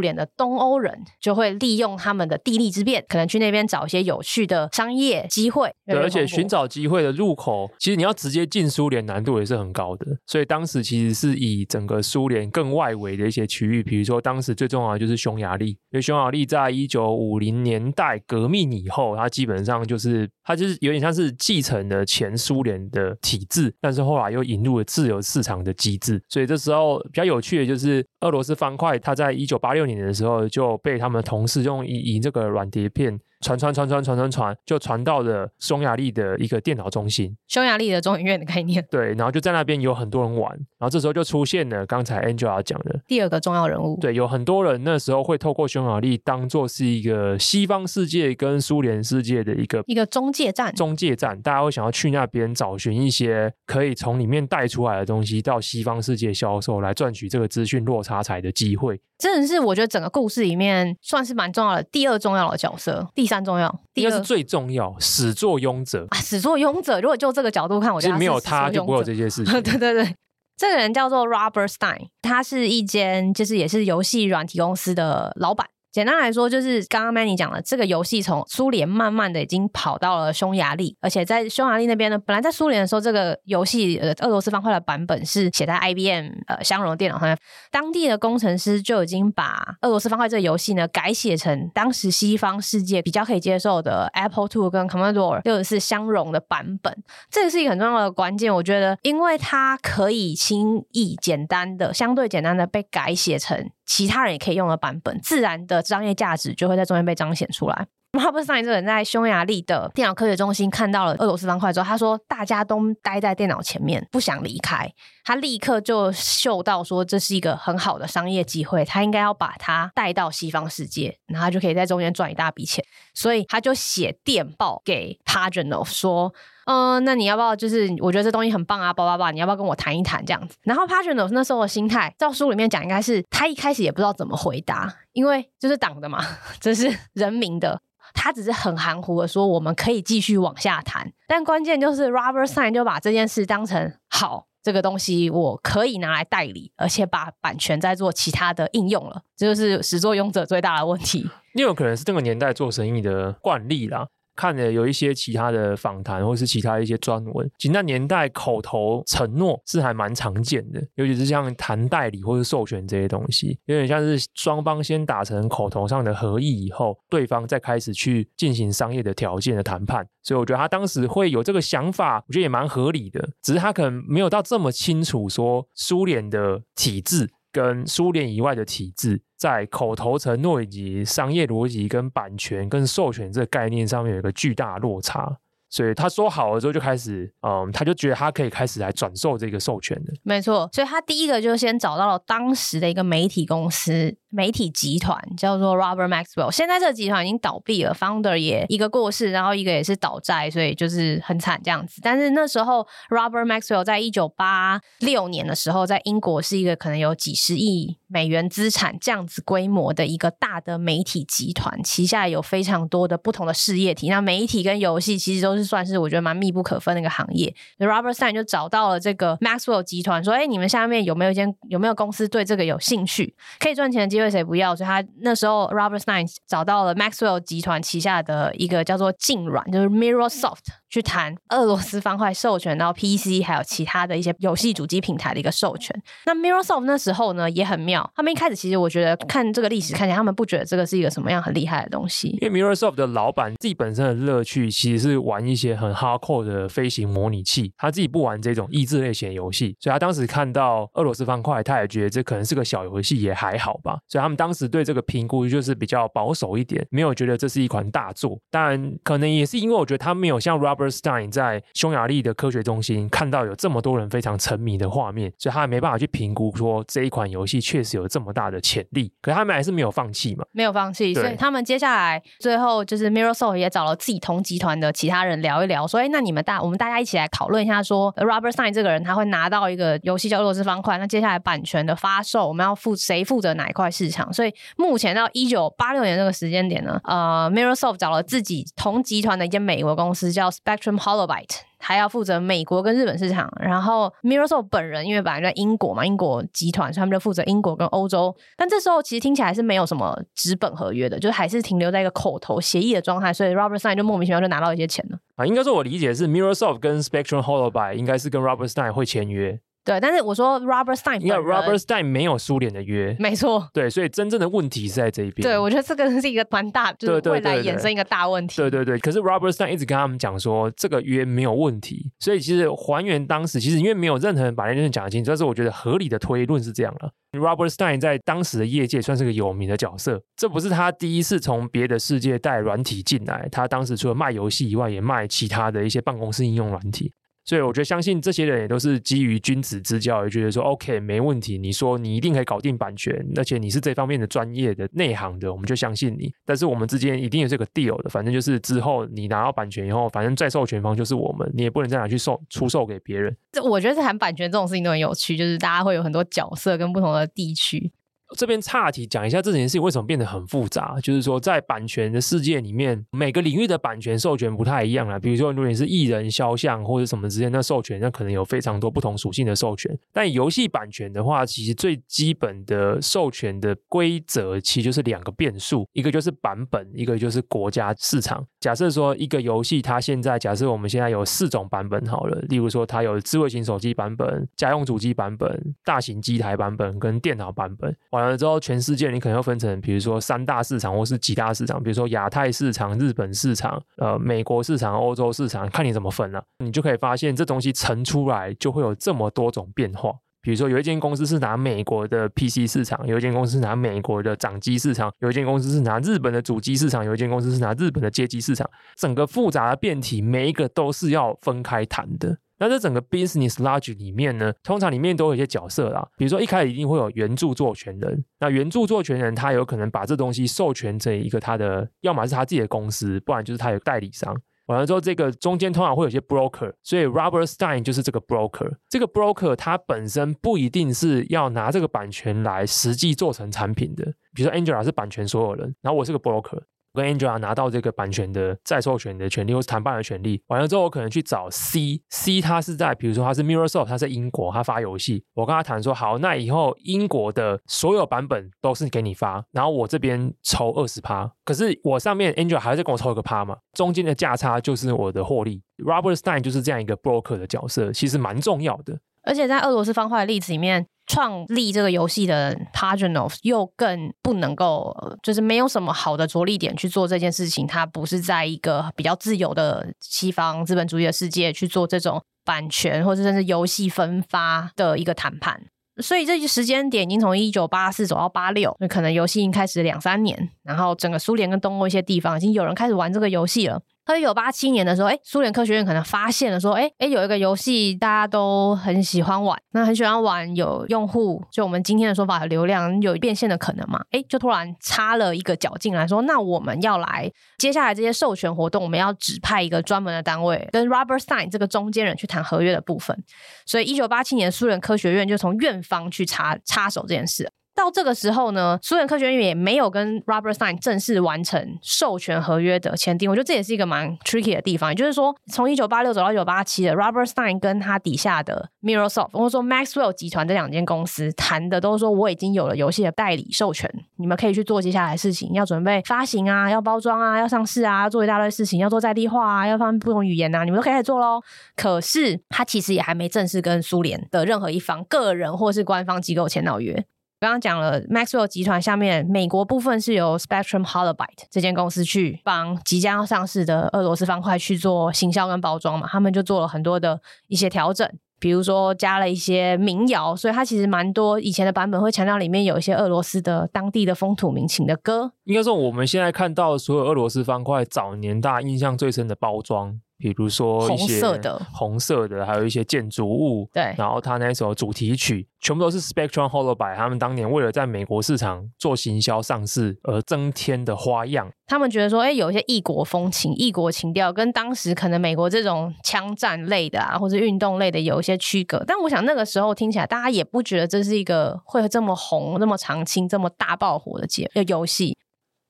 联的东欧人就会利用他们的地利之便，可能去那边找一些有趣的商业机会。对，而且寻找机会的入口，其实你要直接进苏联难度也是很高的。所以当时其实是以整个苏联更外围的一些区域，比如说当时最重要的就是匈牙利，因为匈牙利在一九五零年代革命以后，它基本上就是它就是有点像是继承了前苏联的体制，但是后来又引入了自由市场的机制，所以这时候比较有。趣的就是俄罗斯方块，它在一九八六年的时候就被他们的同事用以以这个软碟片。传传传传传传传，就传到了匈牙利的一个电脑中心，匈牙利的中影院的概念。对，然后就在那边有很多人玩，然后这时候就出现了刚才 Angela 讲的第二个重要人物。对，有很多人那时候会透过匈牙利当做是一个西方世界跟苏联世界的一个一个中介站。中介站，大家会想要去那边找寻一些可以从里面带出来的东西到西方世界销售，来赚取这个资讯落差财的机会。真的是我觉得整个故事里面算是蛮重要的，第二重要的角色，第三重要，第二是最重要，始作俑者啊，始作俑者。如果就这个角度看，我觉得没有他就不会有这些事情。对对对，这个人叫做 Robert Stein，他是一间就是也是游戏软体公司的老板。简单来说，就是刚刚 Manny 讲的，这个游戏从苏联慢慢的已经跑到了匈牙利，而且在匈牙利那边呢，本来在苏联的时候，这个游戏呃俄罗斯方块的版本是写在 IBM 呃相容电脑上，当地的工程师就已经把俄罗斯方块这个游戏呢改写成当时西方世界比较可以接受的 Apple II 跟 Commodore 六十四相容的版本。这个是一个很重要的关键，我觉得，因为它可以轻易简单的、相对简单的被改写成。其他人也可以用的版本，自然的商业价值就会在中间被彰显出来。Robert Stein 这个人在匈牙利的电脑科学中心看到了俄罗斯方块之后，他说大家都待在电脑前面，不想离开。他立刻就嗅到说这是一个很好的商业机会，他应该要把它带到西方世界，然后就可以在中间赚一大笔钱。所以他就写电报给 Pagenov 说。嗯、那你要不要就是我觉得这东西很棒啊，叭叭叭，你要不要跟我谈一谈这样子？然后 p a g e n o 那时候的心态，照书里面讲，应该是他一开始也不知道怎么回答，因为就是党的嘛，这是人民的，他只是很含糊的说我们可以继续往下谈，但关键就是 Robert Stein 就把这件事当成好，这个东西我可以拿来代理，而且把版权再做其他的应用了，这就是始作俑者最大的问题。也有可能是这个年代做生意的惯例啦。看了有一些其他的访谈，或是其他一些专文，其实那年代口头承诺是还蛮常见的，尤其是像谈代理或是授权这些东西，有点像是双方先达成口头上的合意以后，对方再开始去进行商业的条件的谈判。所以我觉得他当时会有这个想法，我觉得也蛮合理的，只是他可能没有到这么清楚说苏联的体制。跟苏联以外的体制，在口头承诺以及商业逻辑、跟版权、跟授权这个概念上面有一个巨大落差。所以他说好了之后就开始，嗯，他就觉得他可以开始来转售这个授权的。没错，所以他第一个就先找到了当时的一个媒体公司、媒体集团，叫做 Robert Maxwell。现在这个集团已经倒闭了，founder 也一个过世，然后一个也是倒债，所以就是很惨这样子。但是那时候 Robert Maxwell 在一九八六年的时候，在英国是一个可能有几十亿美元资产这样子规模的一个大的媒体集团，旗下有非常多的不同的事业体。那媒体跟游戏其实都是。算是我觉得蛮密不可分的一个行业。Robert Stein 就找到了这个 Maxwell 集团，说：“哎，你们下面有没有一间有没有公司对这个有兴趣？可以赚钱的机会谁不要？”所以他那时候 Robert Stein 找到了 Maxwell 集团旗下的一个叫做静软，就是 MirrorSoft。去谈俄罗斯方块授权到 PC 还有其他的一些游戏主机平台的一个授权。那 MirrorSoft 那时候呢也很妙，他们一开始其实我觉得看这个历史看起来，他们不觉得这个是一个什么样很厉害的东西。因为 MirrorSoft 的老板自己本身的乐趣其实是玩一些很 hardcore 的飞行模拟器，他自己不玩这种益智类型游戏，所以他当时看到俄罗斯方块，他也觉得这可能是个小游戏，也还好吧。所以他们当时对这个评估就是比较保守一点，没有觉得这是一款大作。当然，可能也是因为我觉得他没有像 Robert Stein 在匈牙利的科学中心看到有这么多人非常沉迷的画面，所以他也没办法去评估说这一款游戏确实有这么大的潜力。可是他们还是没有放弃嘛？没有放弃，所以他们接下来最后就是 MirrorSoft 也找了自己同集团的其他人聊一聊，说：“哎，那你们大我们大家一起来讨论一下说，说 Robert Stein 这个人他会拿到一个游戏叫《俄罗斯方块》，那接下来版权的发售，我们要负谁负责哪一块市场？所以目前到一九八六年这个时间点呢，呃，MirrorSoft 找了自己同集团的一间美国公司叫 Spectrum Holobyte。还要负责美国跟日本市场，然后 MirrorSoft 本人因为本来在英国嘛，英国集团，所以他们就负责英国跟欧洲。但这时候其实听起来是没有什么纸本合约的，就是还是停留在一个口头协议的状态，所以 Robert Stein 就莫名其妙就拿到一些钱了。啊，应该说我理解是 mirosof 跟 Spectrum Holobyte 应该是跟 Robert Stein 会签约。对，但是我说 Robert Stein，因为 Robert Stein 没有苏联的约，没错。对，所以真正的问题是在这一边。对，我觉得这个是一个蛮大，就是未来衍生一个大问题。对对对，可是 Robert Stein 一直跟他们讲说这个约没有问题，所以其实还原当时，其实因为没有任何人把那件事讲清楚，但是我觉得合理的推论是这样了。Robert Stein 在当时的业界算是个有名的角色，这不是他第一次从别的世界带软体进来，他当时除了卖游戏以外，也卖其他的一些办公室应用软体。所以我觉得，相信这些人也都是基于君子之交，也觉得说，OK，没问题。你说你一定可以搞定版权，而且你是这方面的专业的内行的，我们就相信你。但是我们之间一定有这个 deal 的，反正就是之后你拿到版权以后，反正再授权方就是我们，你也不能再拿去售出售给别人。这我觉得是谈版权这种事情都很有趣，就是大家会有很多角色跟不同的地区。这边岔题讲一下这件事情为什么变得很复杂，就是说在版权的世界里面，每个领域的版权授权不太一样啊。比如说，如果你是艺人肖像或者什么之间的授权，那可能有非常多不同属性的授权。但游戏版权的话，其实最基本的授权的规则其实就是两个变数，一个就是版本，一个就是国家市场。假设说一个游戏它现在，假设我们现在有四种版本好了，例如说它有智慧型手机版本、家用主机版本、大型机台版本跟电脑版本。完了之后，全世界你可能要分成，比如说三大市场或是几大市场，比如说亚太市场、日本市场、呃美国市场、欧洲市场，看你怎么分了。你就可以发现，这东西乘出来就会有这么多种变化。比如说，有一间公司是拿美国的 PC 市场，有一间公司是拿美国的掌机市场，有一间公司是拿日本的主机市场，有一间公司是拿日本的街机市场。整个复杂的变体，每一个都是要分开谈的。那这整个 business logic 里面呢，通常里面都有一些角色啦，比如说一开始一定会有原著作权人，那原著作权人他有可能把这东西授权成一个他的，要么是他自己的公司，不然就是他有代理商。完了之后，这个中间通常会有些 broker，所以 Robert Stein 就是这个 broker。这个 broker 他本身不一定是要拿这个版权来实际做成产品的，比如说 Angela 是版权所有人，然后我是个 broker。我跟 Angela 拿到这个版权的再授权的权利，或是谈判的权利，完了之后，我可能去找 C，C 他是在，比如说他是 Mirrorsoft，他在英国，他发游戏，我跟他谈说，好，那以后英国的所有版本都是给你发，然后我这边抽二十趴，可是我上面 Angela 还在跟我抽一个趴嘛，中间的价差就是我的获利。Robert Stein 就是这样一个 broker 的角色，其实蛮重要的。而且在俄罗斯方块的例子里面，创立这个游戏的 Pajonov 又更不能够，就是没有什么好的着力点去做这件事情。他不是在一个比较自由的西方资本主义的世界去做这种版权或者甚至游戏分发的一个谈判。所以这些时间点已经从一九八四走到八六，那可能游戏已经开始两三年，然后整个苏联跟东欧一些地方已经有人开始玩这个游戏了。他一九八七年的时候，哎，苏联科学院可能发现了说，哎哎，有一个游戏大家都很喜欢玩，那很喜欢玩，有用户，就我们今天的说法，流量有变现的可能嘛？哎，就突然插了一个脚进来说，那我们要来接下来这些授权活动，我们要指派一个专门的单位跟 Robert Stein 这个中间人去谈合约的部分。所以一九八七年，苏联科学院就从院方去插插手这件事。到这个时候呢，苏联科学院也没有跟 Robert Stein 正式完成授权合约的签订。我觉得这也是一个蛮 tricky 的地方。也就是说，从一九八六走到一九八七的 Robert Stein 跟他底下的 m i r r o s o f t 或者说 Maxwell 集团这两间公司谈的都是说，我已经有了游戏的代理授权，你们可以去做接下来的事情，要准备发行啊，要包装啊，要上市啊，做一大堆事情，要做在地化啊，要放不同语言啊，你们都可以开始做喽。可是他其实也还没正式跟苏联的任何一方个人或是官方机构签到约。刚刚讲了，Maxwell 集团下面美国部分是由 Spectrum Holobyte 这间公司去帮即将要上市的俄罗斯方块去做行销跟包装嘛，他们就做了很多的一些调整，比如说加了一些民谣，所以它其实蛮多以前的版本会强调里面有一些俄罗斯的当地的风土民情的歌。应该说我们现在看到所有俄罗斯方块早年大印象最深的包装。比如说一些红色的，红色的，还有一些建筑物。对，然后他那首主题曲全部都是 Spectrum Holobyte 他们当年为了在美国市场做行销上市而增添的花样。他们觉得说，哎，有一些异国风情、异国情调，跟当时可能美国这种枪战类的啊，或者运动类的有一些区隔。但我想那个时候听起来，大家也不觉得这是一个会这么红、这么长青、这么大爆火的节游戏。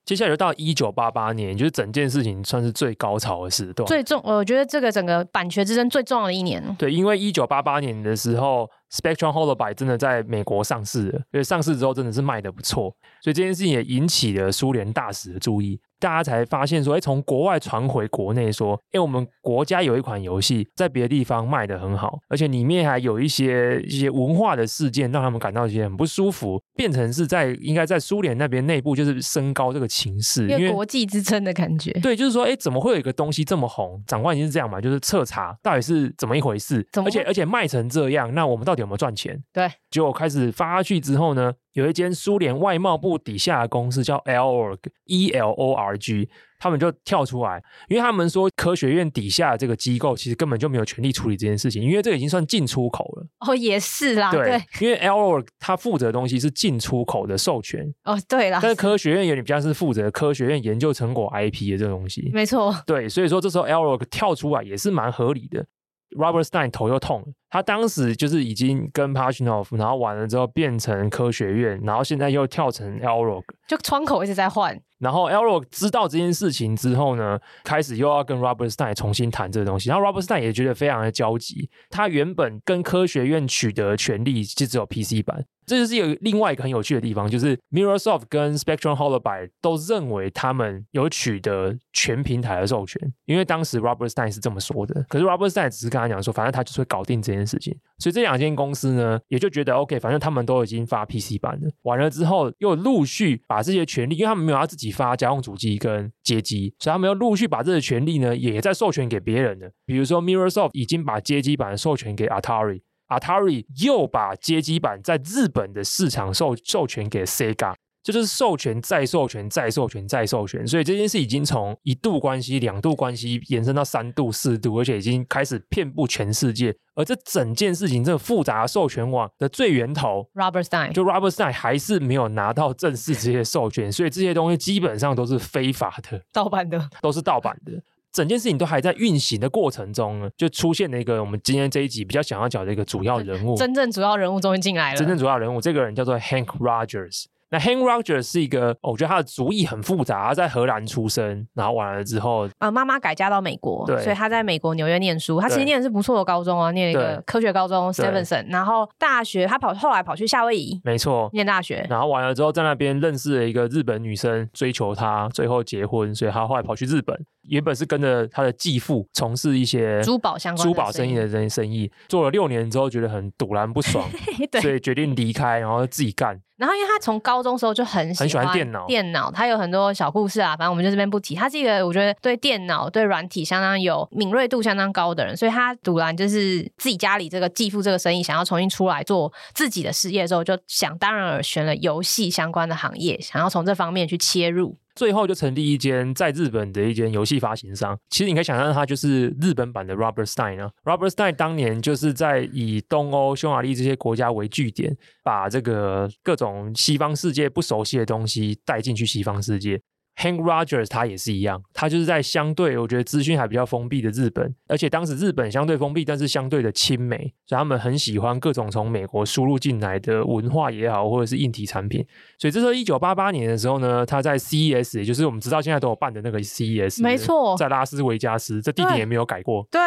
接下来就到一九八八年，就是整件事情算是最高潮的时段。最重，我觉得这个整个版权之争最重要的一年。对，因为一九八八年的时候，Spectrum Holobyte 真的在美国上市了，因为上市之后真的是卖的不错，所以这件事情也引起了苏联大使的注意。大家才发现说，哎，从国外传回国内说，哎，我们国家有一款游戏在别的地方卖的很好，而且里面还有一些一些文化的事件，让他们感到一些很不舒服，变成是在应该在苏联那边内部就是升高这个情势，因为国际之争的感觉。对，就是说，哎，怎么会有一个东西这么红？长官已经是这样嘛，就是彻查到底是怎么一回事，而且而且卖成这样，那我们到底有没有赚钱？对，结果开始发下去之后呢，有一间苏联外贸部底下的公司叫 Elorg，E L O R G，他们就跳出来，因为他们说科学院底下的这个机构其实根本就没有权利处理这件事情，因为这已经算进出口了。哦，也是啦，对，对因为 Elorg 他负责的东西是进出口的授权。哦，对啦，但是科学院有点比较是负责科学院研究成果 IP 的这个东西。没错。对，所以说这时候 Elorg 跳出来也是蛮合理的。Robert Stein 头又痛了，他当时就是已经跟 Pajitnov 然后完了之后变成科学院，然后现在又跳成 Elorg，就窗口一直在换。然后 Elorg 知道这件事情之后呢，开始又要跟 Robert Stein 重新谈这个东西，然后 Robert Stein 也觉得非常的焦急。他原本跟科学院取得权利就只有 PC 版。这就是有另外一个很有趣的地方，就是 Mirrorsoft 跟 Spectrum Holoby 都认为他们有取得全平台的授权，因为当时 Robert Stein 是这么说的。可是 Robert Stein 只是跟他讲说，反正他就是会搞定这件事情。所以这两间公司呢，也就觉得 OK，反正他们都已经发 PC 版了，完了之后又陆续把这些权利，因为他们没有要自己发家用主机跟街机，所以他们又陆续把这些权利呢，也在授权给别人了。比如说 Mirrorsoft 已经把街机版授权给 Atari。Atari 又把街机版在日本的市场授授权给 Sega，这就是授权再授权再授权再授权，所以这件事已经从一度关系、两度关系延伸到三度、四度，而且已经开始遍布全世界。而这整件事情这个复杂的授权网的最源头，Robert Stein，就 Robert Stein 还是没有拿到正式这些授权，所以这些东西基本上都是非法的、盗版的，都是盗版的。整件事情都还在运行的过程中呢，就出现了一个我们今天这一集比较想要讲的一个主要人物，真正主要人物终于进来了。真正主要人物，这个人叫做 Hank Rogers。那 Hank Rogers 是一个，我觉得他的族裔很复杂。他在荷兰出生，然后完了之后，呃，妈妈改嫁到美国，对，所以他在美国纽约念书。他其实念的是不错的高中啊，念了一个科学高中 Stevenson。然后大学他跑，后来跑去夏威夷，没错，念大学。然后完了之后，在那边认识了一个日本女生，追求他，最后结婚。所以他后来跑去日本，原本是跟着他的继父从事一些珠宝相关珠宝生意的人生意，做了六年之后，觉得很堵然不爽，所以决定离开，然后自己干。然后，因为他从高中时候就很喜欢电脑，电脑他有很多小故事啊。反正我们就这边不提。他是一个我觉得对电脑、对软体相当有敏锐度相当高的人，所以他突然就是自己家里这个继父这个生意想要重新出来做自己的事业之后，就想当然而选了游戏相关的行业，想要从这方面去切入。最后就成立一间在日本的一间游戏发行商。其实你可以想象，它就是日本版的 Robert Stein 啊。Robert Stein 当年就是在以东欧、匈牙利这些国家为据点，把这个各种西方世界不熟悉的东西带进去西方世界。Hank Rogers 他也是一样，他就是在相对我觉得资讯还比较封闭的日本，而且当时日本相对封闭，但是相对的亲美，所以他们很喜欢各种从美国输入进来的文化也好，或者是硬体产品。所以这时候一九八八年的时候呢，他在 CES，也就是我们知道现在都有办的那个 CES，没错，在拉斯维加斯，这地点也没有改过。对。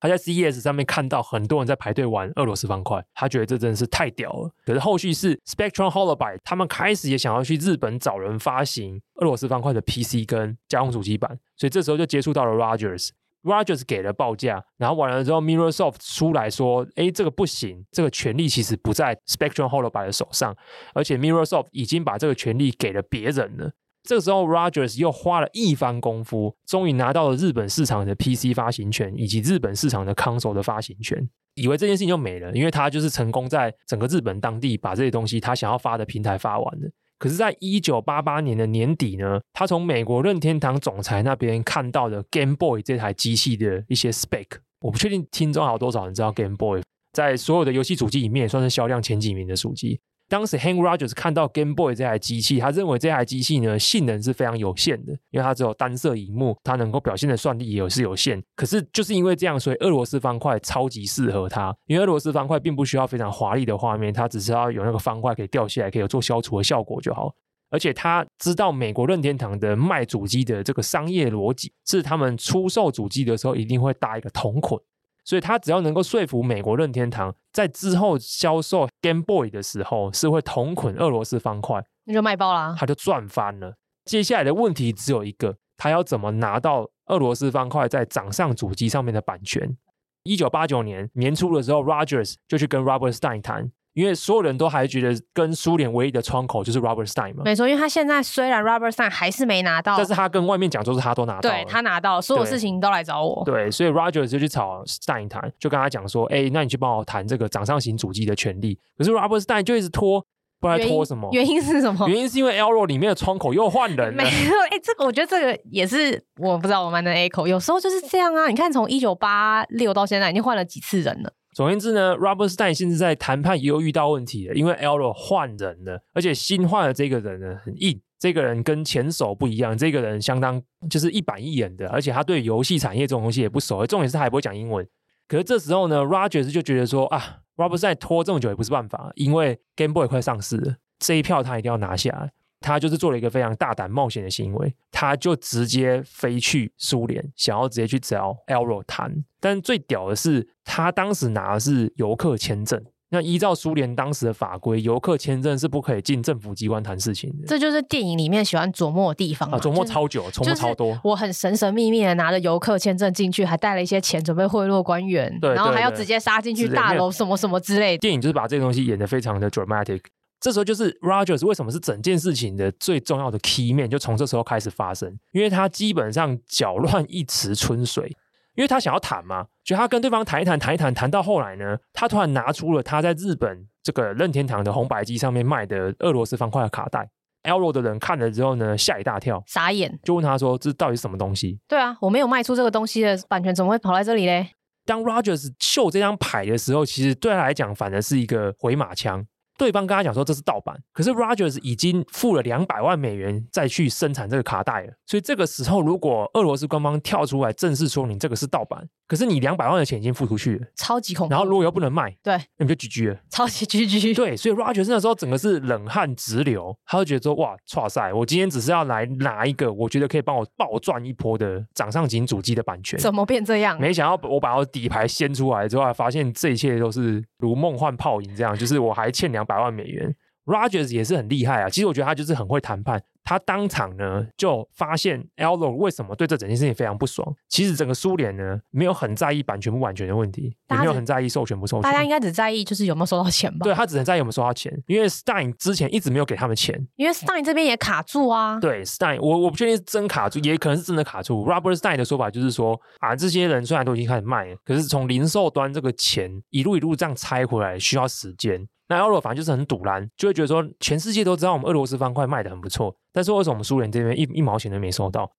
他在 CES 上面看到很多人在排队玩俄罗斯方块，他觉得这真的是太屌了。可是后续是 Spectrum Holobay，他们开始也想要去日本找人发行俄罗斯方块的 PC 跟家用主机版，所以这时候就接触到了 Rogers。Rogers 给了报价，然后完了之后，Mirrorsoft 出来说：“哎，这个不行，这个权利其实不在 Spectrum Holobay 的手上，而且 Mirrorsoft 已经把这个权利给了别人了。”这个时候，Rogers 又花了一番功夫，终于拿到了日本市场的 PC 发行权以及日本市场的 Console 的发行权。以为这件事情就没了，因为他就是成功在整个日本当地把这些东西他想要发的平台发完了。可是，在一九八八年的年底呢，他从美国任天堂总裁那边看到的 Game Boy 这台机器的一些 spec。我不确定听众有多少人知道 Game Boy，在所有的游戏主机里面也算是销量前几名的主机。当时 Hank Rogers 看到 Game Boy 这台机器，他认为这台机器呢，性能是非常有限的，因为它只有单色萤幕，它能够表现的算力也是有限。可是就是因为这样，所以俄罗斯方块超级适合它，因为俄罗斯方块并不需要非常华丽的画面，它只是要有那个方块可以掉下来，可以有做消除的效果就好。而且他知道美国任天堂的卖主机的这个商业逻辑，是他们出售主机的时候一定会搭一个同捆。所以他只要能够说服美国任天堂，在之后销售 Game Boy 的时候是会同捆俄罗斯方块，那就卖爆啦，他就赚翻了。接下来的问题只有一个，他要怎么拿到俄罗斯方块在掌上主机上面的版权？一九八九年年初的时候，Rogers 就去跟 Robert Stein 谈。因为所有人都还觉得跟苏联唯一的窗口就是 Robert Stein 嘛，没错，因为他现在虽然 Robert Stein 还是没拿到，但是他跟外面讲就是他都拿到，对，他拿到，所有事情都来找我，对，对，所以 Rogers 就去找 Stein 谈，就跟他讲说，哎，那你去帮我谈这个掌上型主机的权利。可是 Robert Stein 就一直拖，不知道拖什么，原因，原因是什么？原因是因为 Elro 里面的窗口又换人了，没错，哎，这个我觉得这个也是我不知道我们的 Echo，有时候就是这样啊，你看从一九八六到现在已经换了几次人了。总言之呢，Robert Stein 现在在谈判也有遇到问题了，因为 Elro 换人了，而且新换的这个人呢很硬，这个人跟前手不一样，这个人相当就是一板一眼的，而且他对游戏产业这种东西也不熟，重点是他还不会讲英文。可是这时候呢，Rogers 就觉得说啊，Robert Stein 拖这么久也不是办法，因为 Game Boy 快上市了，这一票他一定要拿下来。他就是做了一个非常大胆冒险的行为，他就直接飞去苏联，想要直接去找 Elro 谈。但最屌的是，他当时拿的是游客签证。那依照苏联当时的法规，游客签证是不可以进政府机关谈事情的。这就是电影里面喜欢琢磨的地方啊，琢磨超久，琢磨超多。我很神神秘秘的拿着游客签证进去，还带了一些钱准备贿赂官员，对，然后还要直接杀进去大楼什么什么之类的。电影就是把这个东西演得非常的 dramatic。这时候就是 Rogers 为什么是整件事情的最重要的 key 面，就从这时候开始发生，因为他基本上搅乱一池春水，因为他想要谈嘛，就他跟对方谈一谈，谈一谈，谈到后来呢，他突然拿出了他在日本这个任天堂的红白机上面卖的俄罗斯方块的卡带，Elro 的人看了之后呢，吓一大跳，傻眼，就问他说：“这到底是什么东西？”对啊，我没有卖出这个东西的版权，怎么会跑来这里嘞？当 Rogers 秀这张牌的时候，其实对他来讲，反而是一个回马枪。对方跟他讲说这是盗版，可是 Rogers 已经付了两百万美元再去生产这个卡带了，所以这个时候如果俄罗斯官方跳出来正式说你这个是盗版，可是你两百万的钱已经付出去了，超级恐怖。然后如果又不能卖，对，那你就 GG 了，超级 GG。对，所以 Rogers 那时候整个是冷汗直流，他就觉得说哇，哇塞，我今天只是要来拿一个我觉得可以帮我暴赚一波的掌上型主机的版权，怎么变这样？没想到我把我底牌掀出来之后，发现这一切都是如梦幻泡影，这样就是我还欠两百万美元。Rogers 也是很厉害啊，其实我觉得他就是很会谈判。他当场呢就发现 Elro 为什么对这整件事情非常不爽。其实整个苏联呢没有很在意版权不版权的问题，也没有很在意授权不授权。大家应该只在意就是有没有收到钱吧？对，他只能在意有没有收到钱，因为 Stein 之前一直没有给他们钱，因为 Stein 这边也卡住啊。对，Stein 我我不确定是真卡住，也可能是真的卡住。Robert Stein 的说法就是说啊，这些人虽然都已经开始卖了，可是从零售端这个钱一路一路这样拆回来需要时间。那 Elro 反正就是很赌烂，就会觉得说，全世界都知道我们俄罗斯方块卖的很不错，但是为什么我们苏联这边一一毛钱都没收到？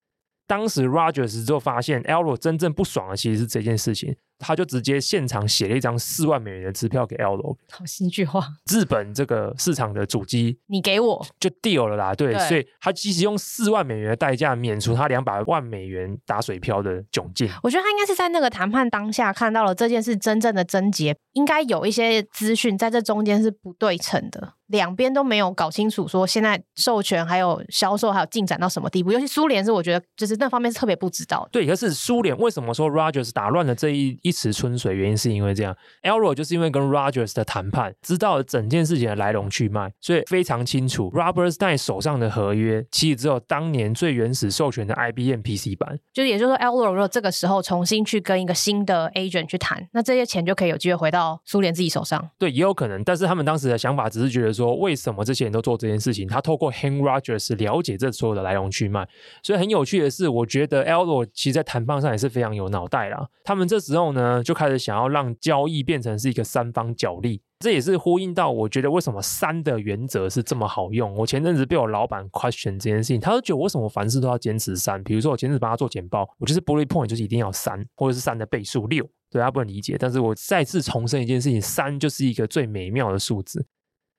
当时 Rogers 就发现 Elro 真正不爽的其实是这件事情。他就直接现场写了一张四万美元的支票给 Elro，好戏剧化。日本这个市场的主机，你给我就 deal 了啦。对，对所以他其实用四万美元的代价免除他两百万美元打水漂的窘境。我觉得他应该是在那个谈判当下看到了这件事真正的症结，应该有一些资讯在这中间是不对称的，两边都没有搞清楚说现在授权还有销售还有进展到什么地步。尤其苏联是我觉得就是那方面是特别不知道的。对，可是苏联为什么说 Rogers 打乱了这一一？一池春水，原因是因为这样，Elro 就是因为跟 Rogers 的谈判，知道了整件事情的来龙去脉，所以非常清楚。Robert Stein 手上的合约，其实只有当年最原始授权的 IBM PC 版，就是也就是说，Elro 如果这个时候重新去跟一个新的 agent 去谈，那这些钱就可以有机会回到苏联自己手上。对，也有可能。但是他们当时的想法只是觉得说，为什么这些人都做这件事情？他透过 Hank Rogers 了解这所有的来龙去脉。所以很有趣的是，我觉得 Elro 其实在谈判上也是非常有脑袋啦。他们这时候呢，就开始想要。让交易变成是一个三方角力，这也是呼应到我觉得为什么三的原则是这么好用。我前阵子被我老板 question 这件事情，他就觉得为什么凡事都要坚持三？比如说我前阵子帮他做简报，我就是 bullet point 就是一定要三，或者是三的倍数六，对他不能理解。但是我再次重申一件事情，三就是一个最美妙的数字。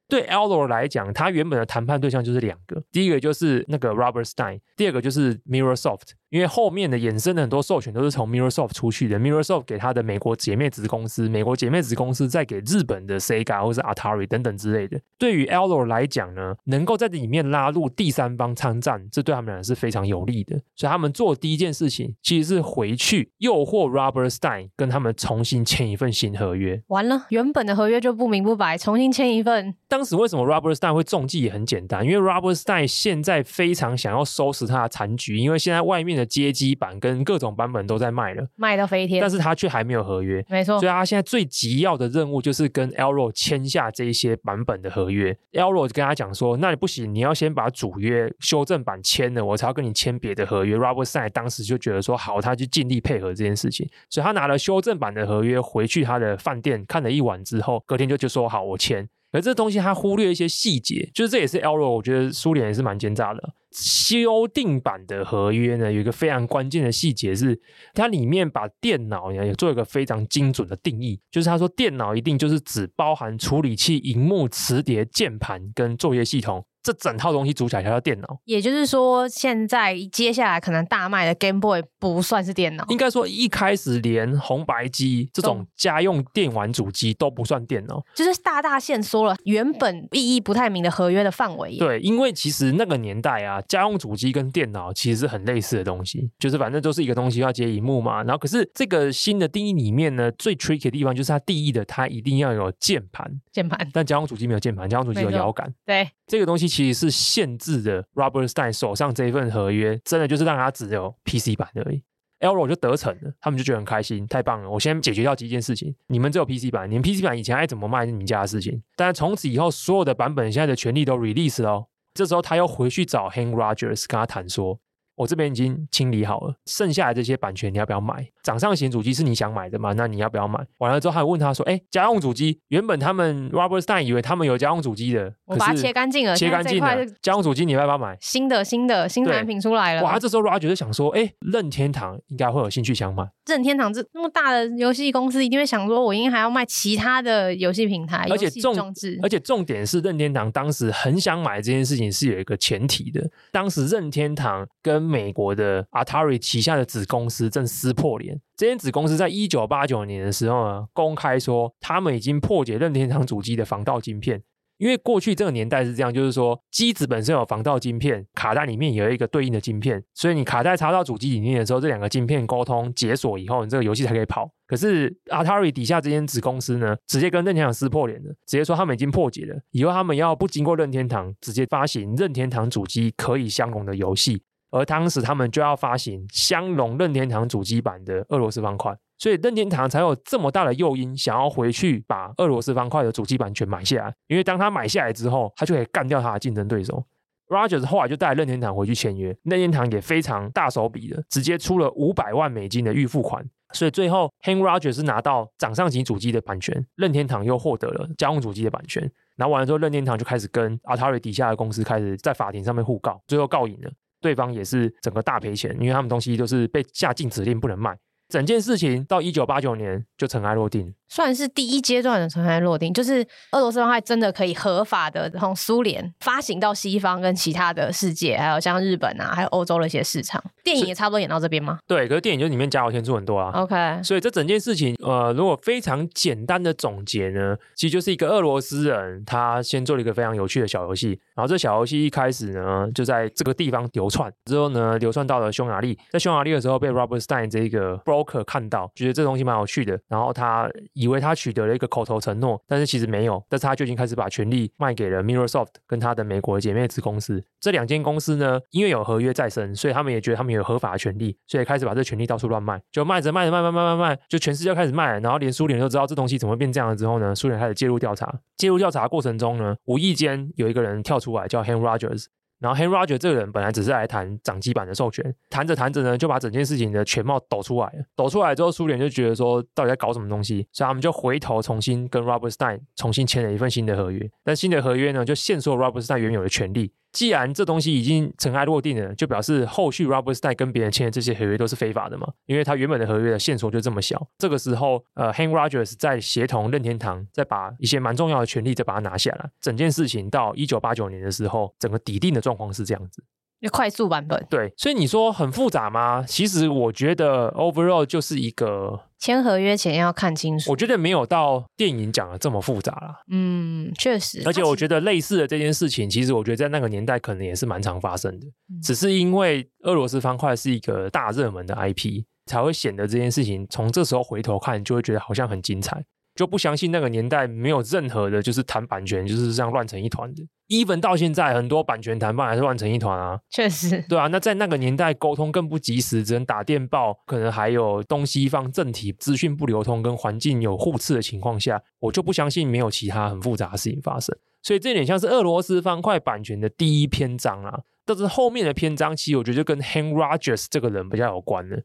对 Elro 来讲，他原本的谈判对象就是两个，第一个就是那个 Robert Stein，第二个就是 Microsoft。因为后面的衍生的很多授权都是从 Microsoft 出去的，Microsoft 给他的美国姐妹子公司，美国姐妹子公司再给日本的 Sega 或是 Atari 等等之类的。对于 Elro 来讲呢，能够在这里面拉入第三方参战，这对他们俩是非常有利的。所以他们做的第一件事情，其实是回去诱惑 Robert Stein 跟他们重新签一份新合约。完了，原本的合约就不明不白，重新签一份。当时为什么 Robert Stein 会中计也很简单，因为 Robert Stein 现在非常想要收拾他的残局，因为现在外面的。街机版跟各种版本都在卖了，卖到飞天，但是他却还没有合约，没错，所以他现在最急要的任务就是跟 Elro 签下这一些版本的合约。Elro 就跟他讲说：“那你不行，你要先把主约修正版签了，我才要跟你签别的合约。” Robert Stein 当时就觉得说：“好，他就尽力配合这件事情。”所以他拿了修正版的合约回去他的饭店看了一晚之后，隔天就就说：“好，我签。”而这东西它忽略一些细节，就是这也是 Elro，我觉得苏联也是蛮奸诈的。修订版的合约呢，有一个非常关键的细节是，它里面把电脑呢也做一个非常精准的定义，就是他说电脑一定就是只包含处理器、荧幕、磁碟、键盘跟作业系统。这整套东西组起来才叫电脑，也就是说，现在接下来可能大卖的 Game Boy 不算是电脑。应该说，一开始连红白机这种家用电玩主机都不算电脑，就是大大限缩了原本意义不太明的合约的范围。对，因为其实那个年代啊，家用主机跟电脑其实是很类似的东西，就是反正都是一个东西要接萤幕嘛。然后可是这个新的定义里面呢，最 tricky 的地方就是它定义的它一定要有键盘，键盘，但家用主机没有键盘，家用主机有摇杆。对，这个东西。其实是限制的，Robert Stein 手上这一份合约，真的就是让他只有 PC 版而已。Elro 就得逞了，他们就觉得很开心，太棒了！我先解决掉几件事情，你们只有 PC 版，你们 PC 版以前爱怎么卖是你们家的事情，但是从此以后，所有的版本现在的权利都 release 了。这时候他又回去找 Hank Rogers 跟他谈说，我这边已经清理好了，剩下的这些版权你要不要买？掌上型主机是你想买的吗？那你要不要买？完了之后还问他说，哎，家用主机原本他们 Robert Stein 以为他们有家用主机的，我把它切干净了，切干净了。家用主机你要不要买？新的新的新产品出来了。哇，这时候 Roger 就想说，哎，任天堂应该会有兴趣想买。任天堂这那么大的游戏公司，一定会想说，我应该还要卖其他的游戏平台，而且重而且重点是任天堂当时很想买这件事情是有一个前提的，当时任天堂跟美国的 Atari 旗下的子公司正撕破脸。这间子公司在一九八九年的时候呢，公开说他们已经破解任天堂主机的防盗晶片。因为过去这个年代是这样，就是说机子本身有防盗晶片，卡带里面有一个对应的晶片，所以你卡带插到主机里面的时候，这两个晶片沟通解锁以后，你这个游戏才可以跑。可是 Atari 底下这间子公司呢，直接跟任天堂撕破脸了，直接说他们已经破解了，以后他们要不经过任天堂，直接发行任天堂主机可以相容的游戏。而当时他们就要发行相容任天堂主机版的俄罗斯方块，所以任天堂才有这么大的诱因，想要回去把俄罗斯方块的主机版权买下来。因为当他买下来之后，他就可以干掉他的竞争对手。Rogers 后来就带任天堂回去签约，任天堂也非常大手笔的，直接出了五百万美金的预付款。所以最后 Hank Rogers 是拿到掌上型主机的版权，任天堂又获得了家用主机的版权。然后完了之后，任天堂就开始跟 Atari 底下的公司开始在法庭上面互告，最后告赢了。对方也是整个大赔钱，因为他们东西都是被下禁止令不能卖。整件事情到一九八九年就尘埃落定。算是第一阶段的尘埃落定，就是俄罗斯方块真的可以合法的从苏联发行到西方跟其他的世界，还有像日本啊，还有欧洲的一些市场。电影也差不多演到这边吗？对，可是电影就里面加油添醋很多啊。OK，所以这整件事情，呃，如果非常简单的总结呢，其实就是一个俄罗斯人，他先做了一个非常有趣的小游戏，然后这小游戏一开始呢，就在这个地方流窜，之后呢，流窜到了匈牙利，在匈牙利的时候被 Robert Stein 这个可看到，觉得这东西蛮有趣的，然后他以为他取得了一个。口头承诺，但是其实没有，但是他就已经开始把权利卖给了 Microsoft 跟他的美国姐妹子公司。这两间公司呢，因为有合约在身，所以他们也觉得他们有合法的权利，所以开始把这权利到处乱卖，就卖着卖着卖卖卖卖卖，就全世界开始卖，然后连苏联都知道这东西怎么会变这样了之后呢，苏联开始介入调查。介入调查的过程中呢，无意间有一个人跳出来叫 Han Rogers。然后，Henry Roger 这个人本来只是来谈掌机版的授权，谈着谈着呢，就把整件事情的全貌抖出来了。抖出来之后，苏联就觉得说，到底在搞什么东西？所以他们就回头重新跟 Robert Stein 重新签了一份新的合约。但新的合约呢，就限缩 Robert Stein 原有的权利。既然这东西已经尘埃落定了，就表示后续 Robert 在跟别人签的这些合约都是非法的嘛？因为他原本的合约的线索就这么小。这个时候，呃，Hank Rogers 在协同任天堂，再把一些蛮重要的权利再把它拿下来。整件事情到一九八九年的时候，整个底定的状况是这样子。快速版本。对，所以你说很复杂吗？其实我觉得 overall 就是一个签合约前要看清楚。我觉得没有到电影讲的这么复杂啦。嗯，确实。而且我觉得类似的这件事情，其实我觉得在那个年代可能也是蛮常发生的，只是因为俄罗斯方块是一个大热门的 IP，才会显得这件事情从这时候回头看，就会觉得好像很精彩。就不相信那个年代没有任何的，就是谈版权就是这样乱成一团的。Even 到现在，很多版权谈判还是乱成一团啊。确实，对啊。那在那个年代，沟通更不及时，只能打电报，可能还有东西方政体资讯不流通，跟环境有互斥的情况下，我就不相信没有其他很复杂的事情发生。所以这点像是俄罗斯方块版权的第一篇章啊。但是后面的篇章，其实我觉得就跟 Hen Rogers 这个人比较有关的。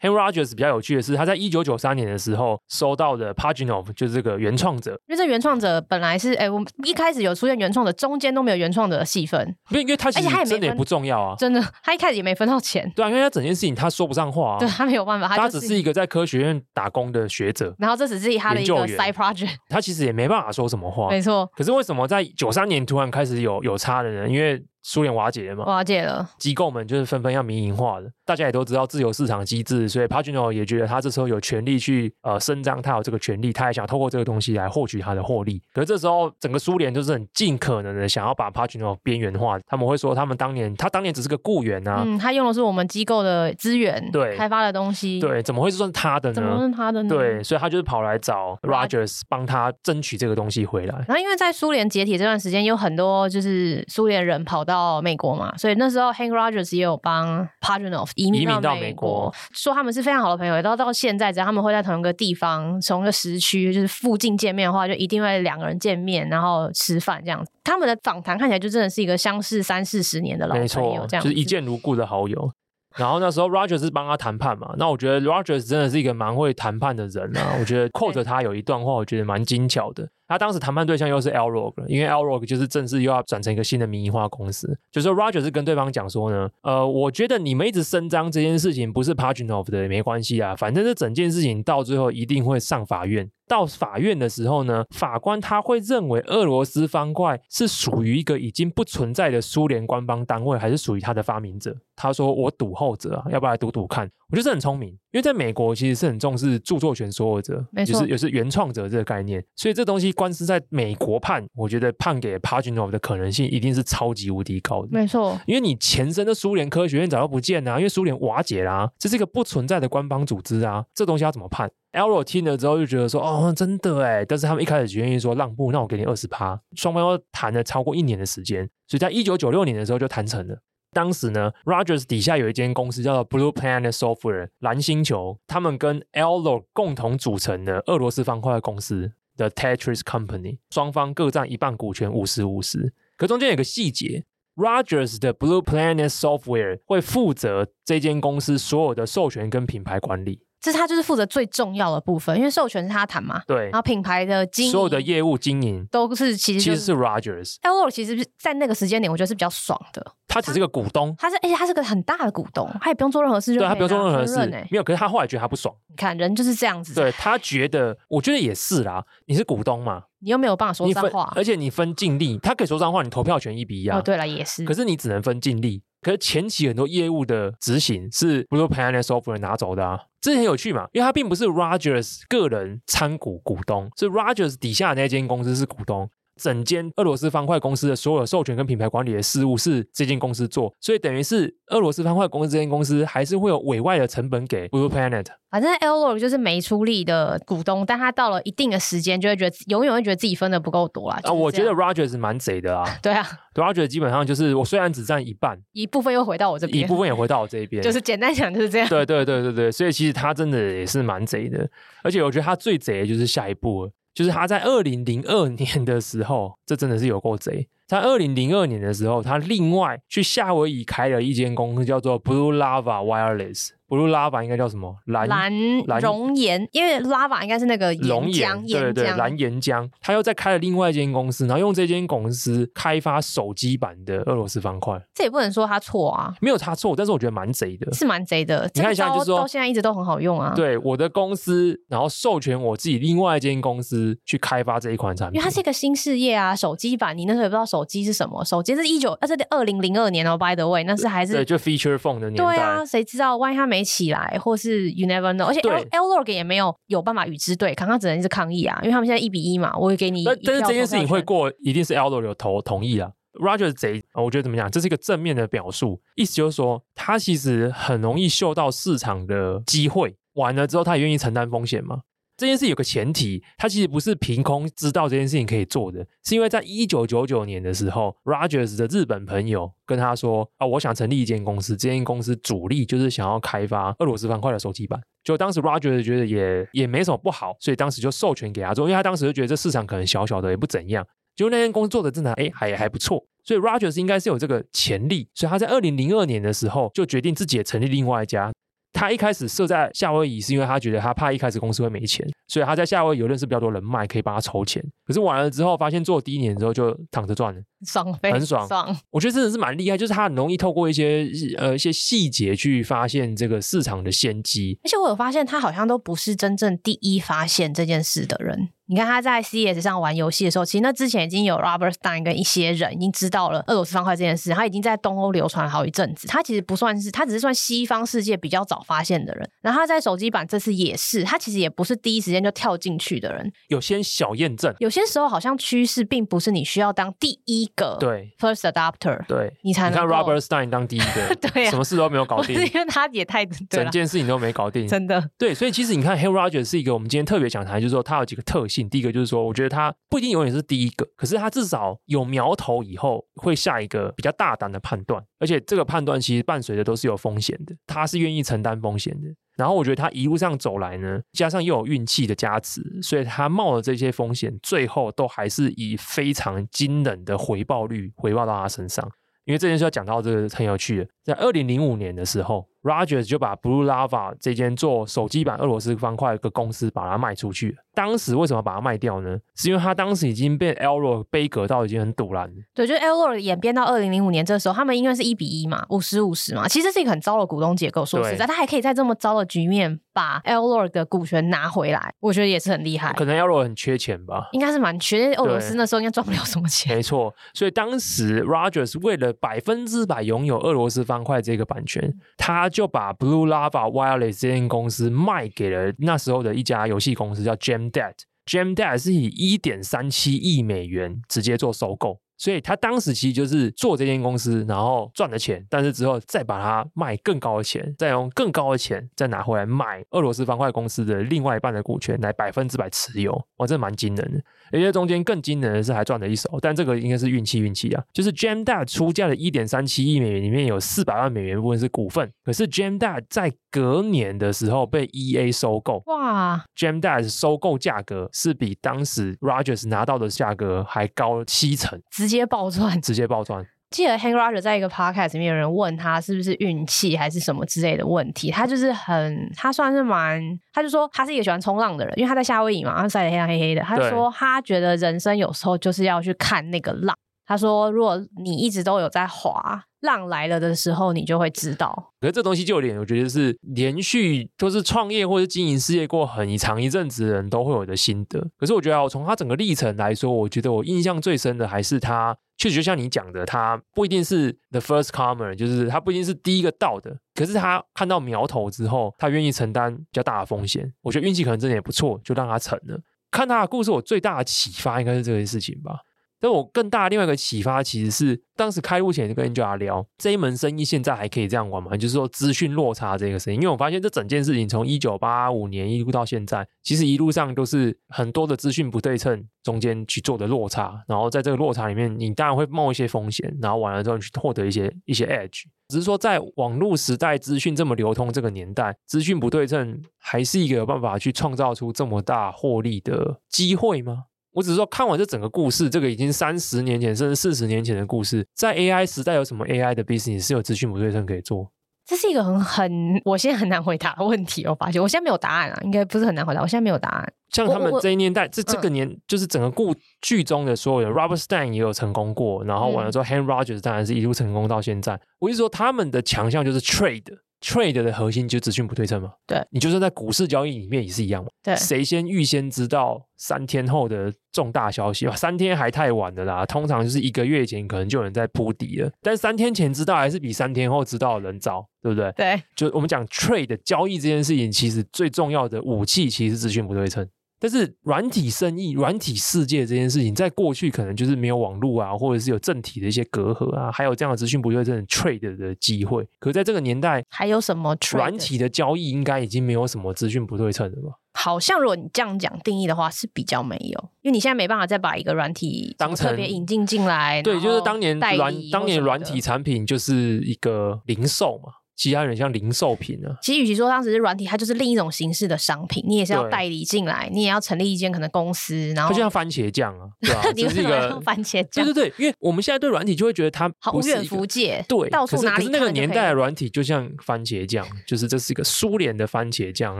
Hank Rogers 比较有趣的是，他在一九九三年的时候收到的 Pajitnov 就是这个原创者。因为这原创者本来是，哎，我们一开始有出现原创的，中间都没有原创者的戏份。因为因为他其实真的也不重要啊，真的，他一开始也没分到钱。对啊，因为他整件事情他说不上话啊，对他没有办法，他，他只是一个在科学院打工的学者。然后这只是他的一个 side project，他其实也没办法说什么话。没错。可是为什么在九三年突然开始有有差的人？因为苏联瓦解了嘛，瓦解了，机构们就是纷纷要民营化的。大家也都知道自由市场机制，所以 Pajitnov 也觉得他这时候有权利去呃伸张他有这个权利，他也想透过这个东西来获取他的获利。可是这时候整个苏联就是很尽可能的想要把 Pajitnov 边缘化，他们会说他们当年他当年只是个雇员啊，嗯，他用的是我们机构的资源，对，开发的东西，对，怎么会算他的呢？怎么是他的呢？对，所以他就是跑来找 Rogers 帮他争取这个东西回来。然后因为在苏联解体这段时间，有很多就是苏联人跑到美国嘛。所以那时候，Hank Rogers 也有帮 Pajitnov 移民到美国，说他们是非常好的朋友。也到到现在，只要他们会在同一个地方、同一个时区，就是附近见面的话，就一定会两个人见面，然后吃饭这样子。他们的访谈看起来就真的是一个相识三四十年的老朋友，这样就是一见如故的好友。然后那时候 Rogers 是帮他谈判嘛，那我觉得 Rogers 真的是一个蛮会谈判的人啊。我觉得 quote 他有一段话，我觉得蛮精巧的。他当时谈判对象又是 Alrog，因为 Alrog 就是正式又要转成一个新的民营化公司。就是说 Rogers 是跟对方讲说呢，呃，我觉得你们一直声张这件事情不是 Pajitnov 的也没关系啊，反正这整件事情到最后一定会上法院。到法院的时候呢，法官他会认为俄罗斯方块是属于一个已经不存在的苏联官方单位，还是属于它的发明者？他说我赌后者啊，要不要来赌赌看？我觉得这很聪明，因为在美国其实是很重视著作权所有者，就是也是原创者这个概念，所以这东西官司在美国判，我觉得判给 Pajitnov 的可能性一定是超级无敌高的。没错，因为你前身的苏联科学院早就不见了啊，因为苏联瓦解啦啊，这是一个不存在的官方组织啊，这东西要怎么判？Alrog 听了之后就觉得说，哦，真的哎，但是他们一开始就愿意说让步，那我给你二十趴。双方都谈了超过一年的时间，所以在一九九六年的时候就谈成了。当时呢，Rogers 底下有一间公司叫做 Blue Planet Software 蓝星球，他们跟 Alrog 共同组成的俄罗斯方块公司的 Tetris Company，双方各占一半股权五十五十。可中间有个细节，Rogers 的 Blue Planet Software 会负责这间公司所有的授权跟品牌管理。这是他就是负责最重要的部分，因为授权是他谈嘛。对。然后品牌的经营，所有的业务经营都是其实、就是、其实是 Rogers。Alrog 其实在那个时间点，我觉得是比较爽的。他只是个股东，他是而且他是个很大的股东，他也不用做任何事就。对，他不用做任何事，没有。可是他后来觉得他不爽。你看人就是这样子。对，他觉得，我觉得也是啦。你是股东嘛？你又没有办法说脏话，而且你分净利，他可以说脏话，你投票权一比一啊。哦，对了，也是。可是你只能分净利。可是前期很多业务的执行是 Blue Planet Software 拿走的啊，这很有趣嘛，因为它并不是 Rogers 个人参股股东，是 Rogers 底下的那间公司是股东。整间俄罗斯方块公司的所有授权跟品牌管理的事务是这间公司做，所以等于是俄罗斯方块公司这间公司还是会有委外的成本给 Blue Planet。反正 Alrog 就是没出力的股东，但他到了一定的时间就会觉得永远会觉得自己分的不够多啦。啊，我觉得 Rogers 蛮贼的啊。对啊，Rogers 基本上就是我虽然只占一半，一部分又回到我这边，一部分也回到我这边，就是简单讲就是这样。对对对对对，所以其实他真的也是蛮贼的，而且我觉得他最贼的就是下一步。就是他在二零零二 年的时候，这真的是有够贼。在二零零二年的时候，他另外去夏威夷开了一间公司，叫做 Blue Lava Wireless。Blue Lava 应该叫什么？蓝蓝熔岩，因为 Lava 应该是那个熔岩，对对对，蓝岩浆。他又再开了另外一间公司，然后用这间公司开发手机版的俄罗斯方块。这也不能说他错啊，没有他错，但是我觉得蛮贼的，是蛮贼的。你看一下，就是说到现在一直都很好用啊。对，我的公司，然后授权我自己另外一间公司去开发这一款产品，因为它是一个新事业啊。手机版，你那时候也不知道手机是什么，手机是一九，呃，是二零零二年哦，by the way，那是还是对，就 feature phone 的年代。对啊，谁知道万一他没起来，或是 you never know，而且 Alrog 也没有有办法与之对抗，他只能是抗议啊，因为他们现在一比一嘛，我会给你。但但是这件事情会过，一定是 Alrog 有投同意啊。Rogers 贼，我觉得怎么讲？这是一个正面的表述，意思就是说他其实很容易嗅到市场的机会，完了之后他也愿意承担风险嘛。这件事有个前提，他其实不是凭空知道这件事情可以做的，是因为在一九九九年的时候，Rogers 的日本朋友跟他说：“啊，我想成立一间公司，这间公司主力就是想要开发俄罗斯方块的手机版。”就当时 Rogers 觉得也也没什么不好，所以当时就授权给他做，因为他当时就觉得这市场可能小小的也不怎样。结果那间公司做的真的哎还还不错，所以 Rogers 应该是有这个潜力，所以他在二零零二年的时候就决定自己也成立另外一家。他一开始设在夏威夷，是因为他觉得他怕一开始公司会没钱，所以他在夏威夷有认识比较多人脉，可以帮他筹钱。可是完了之后，发现做第一年之后就躺着赚了，爽，很爽。爽，我觉得真的是蛮厉害，就是他很容易透过一些呃一些细节去发现这个市场的先机。而且我有发现，他好像都不是真正第一发现这件事的人。你看他在 CES 上玩游戏的时候，其实那之前已经有 Robert Stein 跟一些人已经知道了俄罗斯方块这件事，他已经在东欧流传了好一阵子。他其实不算是，他只是算西方世界比较早发现的人。然后他在手机版这次也是，他其实也不是第一时间就跳进去的人，有些小验证。有些时候好像趋势并不是你需要当第一个对 first adopter 对，你才能。你看 Robert Stein 当第一个，对、啊，什么事都没有搞定，因为他也太整件事情都没搞定，真的。对，所以其实你看 Hey Rogers 是一个我们今天特别想谈，就是说他有几个特性。第一个就是说，我觉得。他不一定永远是第一个，可是他至少有苗头，以后会下一个比较大胆的判断，而且这个判断其实伴随的都是有风险的，他是愿意承担风险的。然后我觉得他一路上走来呢，加上又有运气的加持，所以他冒了这些风险，最后都还是以非常惊人的回报率回报到他身上。因为这件事要讲到这个很有趣的，在二零零五年的时候 Rogers 就把 Blue Lava 这间做手机版俄罗斯方块的公司把它卖出去了。当时为什么把它卖掉呢？是因为它当时已经被 Alroy 杯葛到已经很堵烂了。对，就是 Alroy 演变到二零零五年这时候，他们因为是一比一嘛，五十五十嘛，其实是一个很糟的股东结构。说实在，他还可以在这么糟的局面把 Elroy 的股权拿回来，我觉得也是很厉害。可能 Elroy 很缺钱吧？应该是蛮缺，俄罗斯那时候应该赚不了什么钱。没错，所以当时 Rogers 为了百分之百拥有俄罗斯方块这个版权，他就把 Blue Lava Wireless 这间公司卖给了那时候的一家游戏公司，叫 Jam Dad。Jam Dad 是以一点三七亿美元直接做收购，所以他当时其实就是做这间公司，然后赚了钱，但是之后再把它卖更高的钱，再用更高的钱再拿回来买俄罗斯方块公司的另外一半的股权来百分之百持有，哇，这蛮惊人的。而且中间更惊人的是还赚了一手，但这个应该是运气运气啊。就是 Gemda 出价的一点三七亿美元里面有四百万美元部分是股份，可是 Gemda 在隔年的时候被 EA 收购，哇，Gemdad 收购价格是比当时 Rogers 拿到的价格还高七成，直接暴赚，直接暴赚。记得 Hank Rogers 在一个 podcast 里面有人问他是不是运气还是什么之类的问题，他就是很，他算是蛮，他就说他是一个喜欢冲浪的人，因为他在夏威夷嘛，他晒得黑黑黑的，他说他觉得人生有时候就是要去看那个浪。他说如果你一直都有在滑，浪来了的时候，你就会知道。可是这东西就有点，我觉得是连续都是创业或者经营事业过很长一阵子的人都会有的心得。可是我觉得，我从他整个历程来说，我觉得我印象最深的还是他。确实，就像你讲的，他不一定是 the first comer，就是他不一定是第一个到的。可是他看到苗头之后，他愿意承担比较大的风险。我觉得运气可能真的也不错，就让他成了。看他的故事，我最大的启发应该是这件事情吧。但我更大的另外一个启发，其实是当时开录前就跟 Angela 聊这一门生意，现在还可以这样玩吗？就是说资讯落差这个事情，因为我发现这整件事情从一九八五年一路到现在，其实一路上都是很多的资讯不对称中间去做的落差，然后在这个落差里面，你当然会冒一些风险，然后完了之后你去获得一些一些 edge。只是说在网络时代，资讯这么流通这个年代，资讯不对称还是一个有办法去创造出这么大获利的机会吗？我只是说，看完这整个故事，这个已经三十年前甚至四十年前的故事，在 AI 时代有什么 AI 的 business 是有资讯不对称可以做？这是一个很很，我现在很难回答的问题。我发现我现在没有答案啊，应该不是很难回答。我现在没有答案。像他们这一年代，这这个年、嗯、就是整个故剧中的所有人，Robert Stein 也有成功过，然后完了之后、嗯、Hank Rogers 当然是一路成功到现在。我意思说，他们的强项就是 trade。Trade 的核心就资讯不对称嘛？对，你就算在股市交易里面也是一样嘛？对，谁先预先知道三天后的重大消息？三天还太晚了啦，通常就是一个月前可能就有人在铺底了。但三天前知道还是比三天后知道的人早，对不对？对，就我们讲 Trade 交易这件事情，其实最重要的武器其实是资讯不对称。但是软体生意、软体世界这件事情，在过去可能就是没有网络啊，或者是有政体的一些隔阂啊，还有这样的资讯不对称 trade 的机会。可在这个年代，还有什么？软体的交易应该已经没有什么资讯不对称了吧？好像如果你这样讲定义的话，是比较没有，因为你现在没办法再把一个软体当成特别引进进来。对，就是当年软当年软体产品就是一个零售嘛。其他人像零售品呢？其实与其说当时是软体，它就是另一种形式的商品。你也是要代理进来，你也要成立一间可能公司，然后就像番茄酱啊，对吧？你是一个番茄酱，对对对，因为我们现在对软体就会觉得它好无远弗届，对，到处哪里，可是那个年代的软体就像番茄酱，就是这是一个苏联的番茄酱，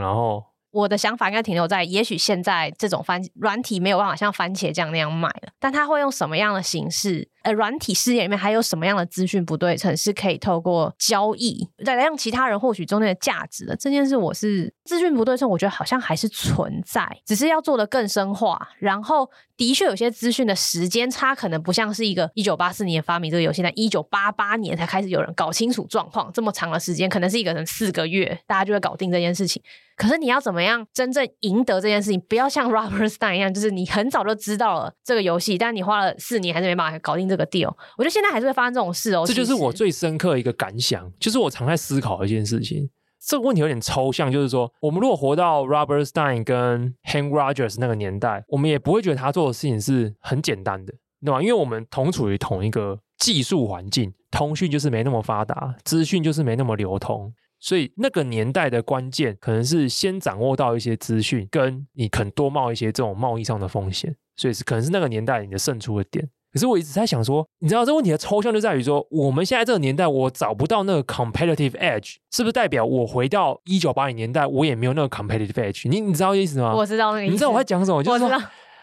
然后。我的想法应该停留在，也许现在这种番软体没有办法像番茄酱那样卖了，但它会用什么样的形式？呃，软体世界里面还有什么样的资讯不对称是可以透过交易再来让其他人获取中间的价值的？这件事我是资讯不对称，我觉得好像还是存在，只是要做得更深化。然后的确有些资讯的时间差可能不像是一个一九八四年发明这个游戏，在一九八八年才开始有人搞清楚状况，这么长的时间可能是一个人四个月，大家就会搞定这件事情。可是你要怎么样真正赢得这件事情？不要像 Robert Stein 一样，就是你很早就知道了这个游戏，但你花了四年还是没办法搞定这个 deal。我觉得现在还是会发生这种事哦。这就是我最深刻的一个感想，就是我常在思考一件事情。这个问题有点抽象，就是说，我们如果活到 Robert Stein 跟 Hank Rogers 那个年代，我们也不会觉得他做的事情是很简单的，对吧？因为我们同处于同一个技术环境，通讯就是没那么发达，资讯就是没那么流通。所以那个年代的关键，可能是先掌握到一些资讯，跟你肯多冒一些这种贸易上的风险，所以是可能是那个年代你的胜出的点。可是我一直在想说，你知道这问题的抽象就在于说，我们现在这个年代，我找不到那个 competitive edge，是不是代表我回到一九八零年代，我也没有那个 competitive edge？你你知道意思吗？我知道那个意思。你知道我在讲什么？就是说。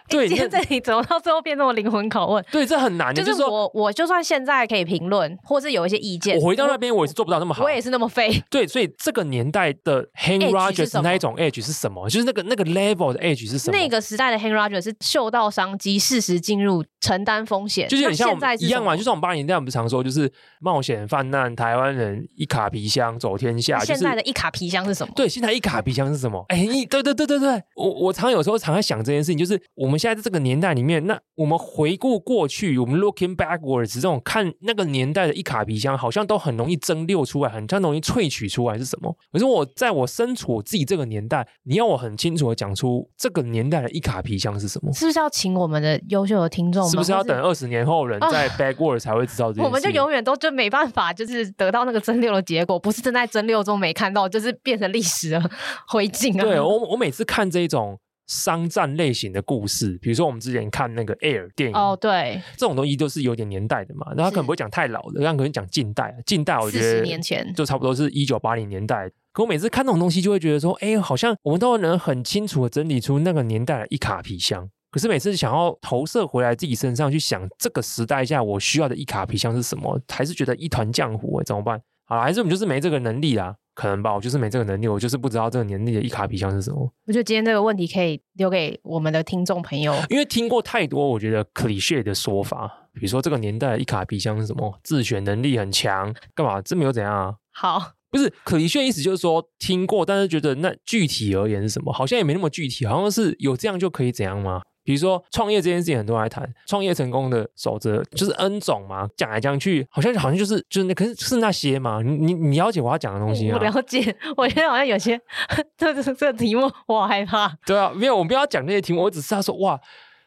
对，现在你怎么到最后变那么灵魂拷问？对，这很难。就是说，我我就算现在可以评论，或是有一些意见，我回到那边我也是做不到那么好，我也是那么废。对，所以这个年代的 Hank Rogers 那一种 edge 是什么？就是那个那个 level 的 edge 是什么？那个时代的 Hank Rogers 是嗅到商机，适时进入，承担风险，就是很像现在一样嘛。就像我们八零年代我们常说，就是冒险犯难，台湾人一卡皮箱走天下。现在的一卡皮箱是什么？对，现在一卡皮箱是什么？哎，对对对对对，我我常有时候常在想这件事情，就是我们现在在这个年代里面，那我们回顾过去，我们 looking backwards 这种看那个年代的一卡皮箱，好像都很容易蒸馏出来，很像容易萃取出来是什么？可是我在我身处我自己这个年代，你要我很清楚的讲出这个年代的一卡皮箱是什么？是不是要请我们的优秀的听众？是不是要等二十年后人 在 backwards 才会知道这件事？我们就永远都就没办法，就是得到那个蒸馏的结果，不是正在蒸馏中没看到，就是变成历史的灰烬啊！对，我我每次看这种。商战类型的故事，比如说我们之前看那个 Air 电影哦，对，这种东西都是有点年代的嘛。那他可能不会讲太老的，他可能讲近代。近代我觉得四十年前就差不多是一九八零年代。可我每次看那种东西，就会觉得说，哎，好像我们都能很清楚的整理出那个年代的一卡皮箱。可是每次想要投射回来自己身上去想，这个时代下我需要的一卡皮箱是什么，还是觉得一团浆糊，怎么办？好，还是我们就是没这个能力啦。可能吧，我就是没这个能力，我就是不知道这个年龄的一卡皮箱是什么。我觉得今天这个问题可以留给我们的听众朋友，因为听过太多我觉得 cliché 的说法，比如说这个年代的一卡皮箱是什么，自选能力很强，干嘛？这没有怎样啊？好，不是 cliché 意思就是说听过，但是觉得那具体而言是什么？好像也没那么具体，好像是有这样就可以怎样吗？比如说创业这件事情，很多人来谈创业成功的守则，就是 N 种嘛，讲来讲去，好像好像就是就是那，可是是那些嘛？你你你了解我要讲的东西吗？我了解，我觉得好像有些 这这这个题目我好害怕。对啊，没有，我们不要讲那些题目，我只是要说哇，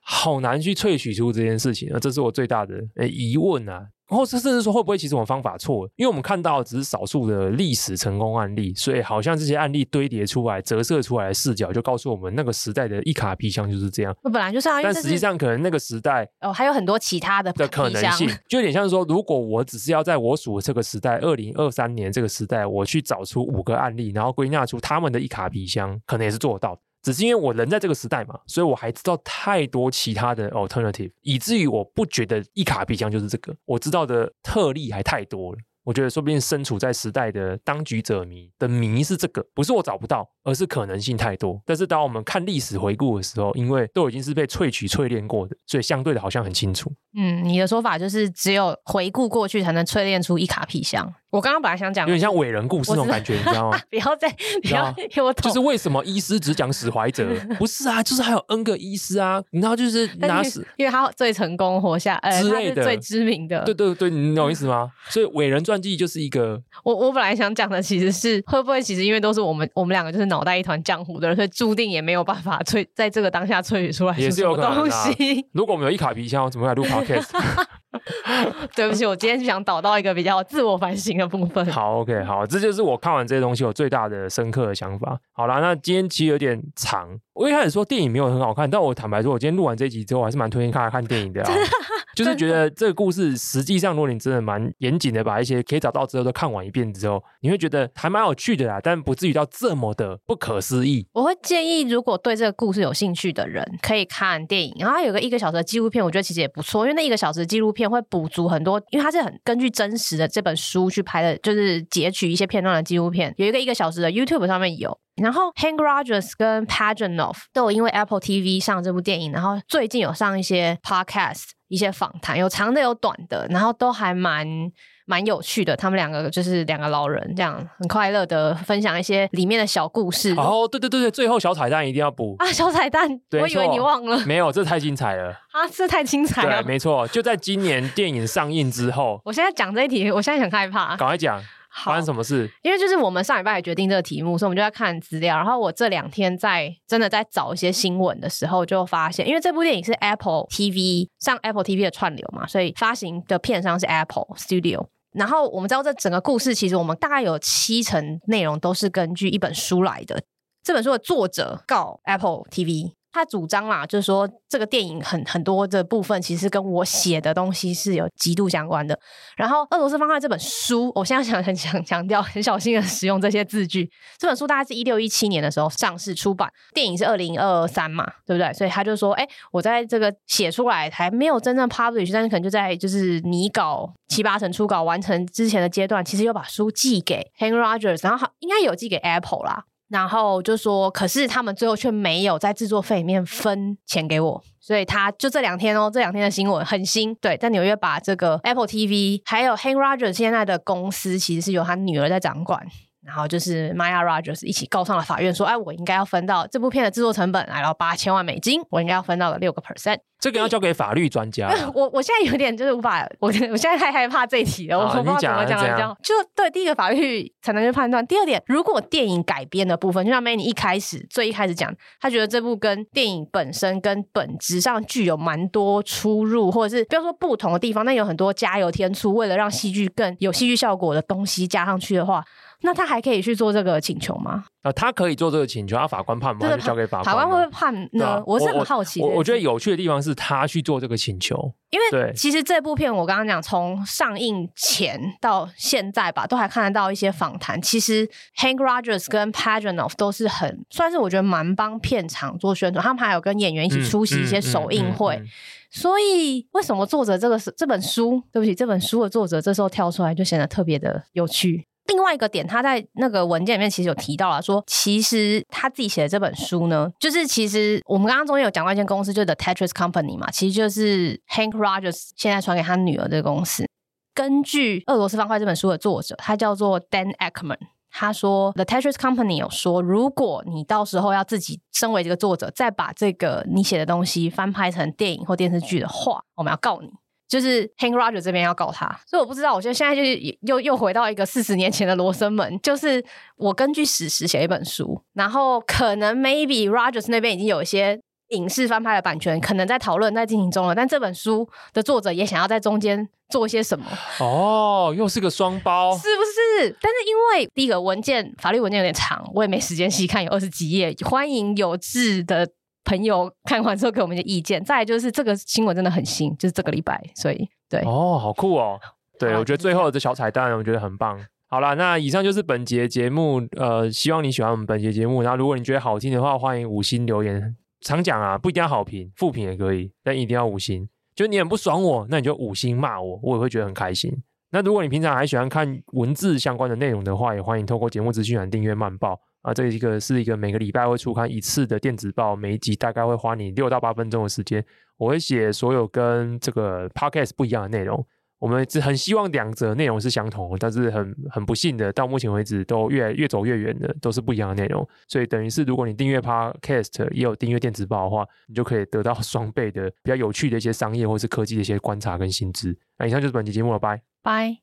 好难去萃取出这件事情啊，这是我最大的诶疑问啊。然后甚至说会不会其实我们方法错了？因为我们看到的只是少数的历史成功案例，所以好像这些案例堆叠出来、折射出来的视角，就告诉我们那个时代的一卡皮箱就是这样。那本来就是啊，但实际上可能那个时代哦还有很多其他的的可能性，就有点像是说，如果我只是要在我属的这个时代，二零二三年这个时代，我去找出五个案例，然后归纳出他们的一卡皮箱，可能也是做得到的。只是因为我人在这个时代嘛，所以我还知道太多其他的 alternative，以至于我不觉得一卡皮箱就是这个，我知道的特例还太多了。我觉得说不定身处在时代的当局者迷的迷是这个，不是我找不到，而是可能性太多。但是当我们看历史回顾的时候，因为都已经是被萃取淬炼过的，所以相对的好像很清楚。嗯，你的说法就是只有回顾过去才能淬炼出一卡皮箱。我刚刚本来想讲，有点像伟人故事那种感觉，你知道吗？不要再，不要，我就是为什么医师只讲史怀哲？不是啊，就是还有 N 个医师啊，你知道就是拿史，因为他最成功活下，呃，之类的，最知名的。对对对，你懂意思吗？所以伟人传记就是一个。我我本来想讲的其实是会不会其实因为都是我们我们两个就是脑袋一团浆糊的人，所以注定也没有办法萃在这个当下萃取出来，也是有可能的。如果我们有一卡皮箱，我怎么来录 podcast？对不起，我今天就想导到一个比较自我反省的部分。好，OK，好，这就是我看完这些东西我最大的深刻的想法。好啦，那今天其实有点长。我一开始说电影没有很好看，但我坦白说，我今天录完这一集之后，我还是蛮推荐大家看电影的啊。就是觉得这个故事实际上，如果你真的蛮严谨的把一些可以找到之后都看完一遍之后，你会觉得还蛮有趣的啦，但不至于到这么的不可思议。我会建议，如果对这个故事有兴趣的人，可以看电影。然后它有个一个小时的纪录片，我觉得其实也不错，因为那一个小时的纪录片片会补足很多，因为它是很根据真实的这本书去拍的，就是截取一些片段的纪录片。有一个一个小时的 YouTube 上面有。然后 Hank Rogers 跟 pageanoff 都有因为 Apple TV 上这部电影，然后最近有上一些 Podcast 一些访谈，有长的有短的，然后都还蛮蛮有趣的。他们两个就是两个老人，这样很快乐的分享一些里面的小故事。哦，对对对对，最后小彩蛋一定要补啊！小彩蛋，我以为你忘了，没有，这太精彩了啊！这太精彩了，对，没错，就在今年电影上映之后。我现在讲这一题，我现在很害怕，赶快讲。发生什么事？因为就是我们上礼拜也决定这个题目，所以我们就在看资料。然后我这两天在真的在找一些新闻的时候，就发现，因为这部电影是 Apple TV 上 Apple TV 的串流嘛，所以发行的片商是 Apple Studio。然后我们知道这整个故事，其实我们大概有七成内容都是根据一本书来的。这本书的作者告 Apple TV，他主张啦，就是说这个电影很很多的部分其实跟我写的东西是有极度相关的。然后《俄罗斯方块》这本书，我现在想 很想强调，很小心的使用这些字句。这本书大概是一六一七年的时候上市出版，电影是二零二三嘛，对不对？所以他就说，哎，我在这个写出来还没有真正 publish，但是可能就在就是拟稿七八成初稿完成之前的阶段，其实又把书寄给 Hank Rogers，然后应该有寄给 Apple 啦。然后就说，可是他们最后却没有在制作费里面分钱给我，所以他就这两天哦，这两天的新闻很新，对，在纽约把这个 Apple TV 还有 Hank Rogers 现在的公司，其实是由他女儿在掌管。然后就是 Maya Rogers 一起告上了法院，说：“哎，我应该要分到这部片的制作成本来到八千万美金，我应该要分到了六个 percent。”这个要交给法律专家。我我现在有点就是无法，我我现在太害怕这一题了，我不知道怎么讲来讲。就对，第一个法律才能去判断。第二点，如果电影改编的部分，就像 Manny 一开始最一开始讲，他觉得这部跟电影本身跟本质上具有蛮多出入，或者是不要说不同的地方，但有很多加油添醋，为了让戏剧更有戏剧效果的东西加上去的话。那他还可以去做这个请求吗？呃，他可以做这个请求，啊法官判吗？就交给法官。法官会不会判呢？啊、我是很好奇我我。我觉得有趣的地方是他去做这个请求，因为其实这部片我刚刚讲，从上映前到现在吧，都还看得到一些访谈。其实 Hank Rogers 跟 Pajitnov 都是很算是我觉得蛮帮片场做宣传，他们还有跟演员一起出席一些首映会。嗯嗯嗯嗯嗯、所以为什么作者这个是这本书？对不起，这本书的作者这时候跳出来就显得特别的有趣。另外一个点，他在那个文件里面其实有提到了，说其实他自己写的这本书呢，就是其实我们刚刚中间有讲过一间公司，就是 The Tetris Company 嘛，其实就是 Hank Rogers 现在传给他女儿的公司。根据《俄罗斯方块》这本书的作者，他叫做 Dan Ackman，他说 The Tetris Company 有说，如果你到时候要自己身为这个作者，再把这个你写的东西翻拍成电影或电视剧的话，我们要告你。就是 Hank Rogers 这边要告他，所以我不知道，我觉得现在就是又又回到一个四十年前的罗生门，就是我根据史实写一本书，然后可能 maybe Rogers 那边已经有一些影视翻拍的版权，可能在讨论在进行中了，但这本书的作者也想要在中间做一些什么？哦，又是个双包，是不是？但是因为第一个文件法律文件有点长，我也没时间细看，有二十几页，欢迎有志的。朋友看完之后给我们一些意见，再来就是这个新闻真的很新，就是这个礼拜，所以对哦，好酷哦，对，我觉得最后的这小彩蛋，我觉得很棒。好了，那以上就是本节节目，呃，希望你喜欢我们本节节目。然后如果你觉得好听的话，欢迎五星留言。常讲啊，不一定要好评，负评也可以，但一定要五星。就你很不爽我，那你就五星骂我，我也会觉得很开心。那如果你平常还喜欢看文字相关的内容的话，也欢迎透过节目资讯栏订阅慢报。啊，这一个是一个每个礼拜会出刊一次的电子报，每一集大概会花你六到八分钟的时间。我会写所有跟这个 podcast 不一样的内容。我们只很希望两者内容是相同，但是很很不幸的，到目前为止都越越走越远的，都是不一样的内容。所以等于是，如果你订阅 podcast 也有订阅电子报的话，你就可以得到 双倍的比较有趣的一些商业或是科技的一些观察跟新知。那以上就是本期节目了，拜拜。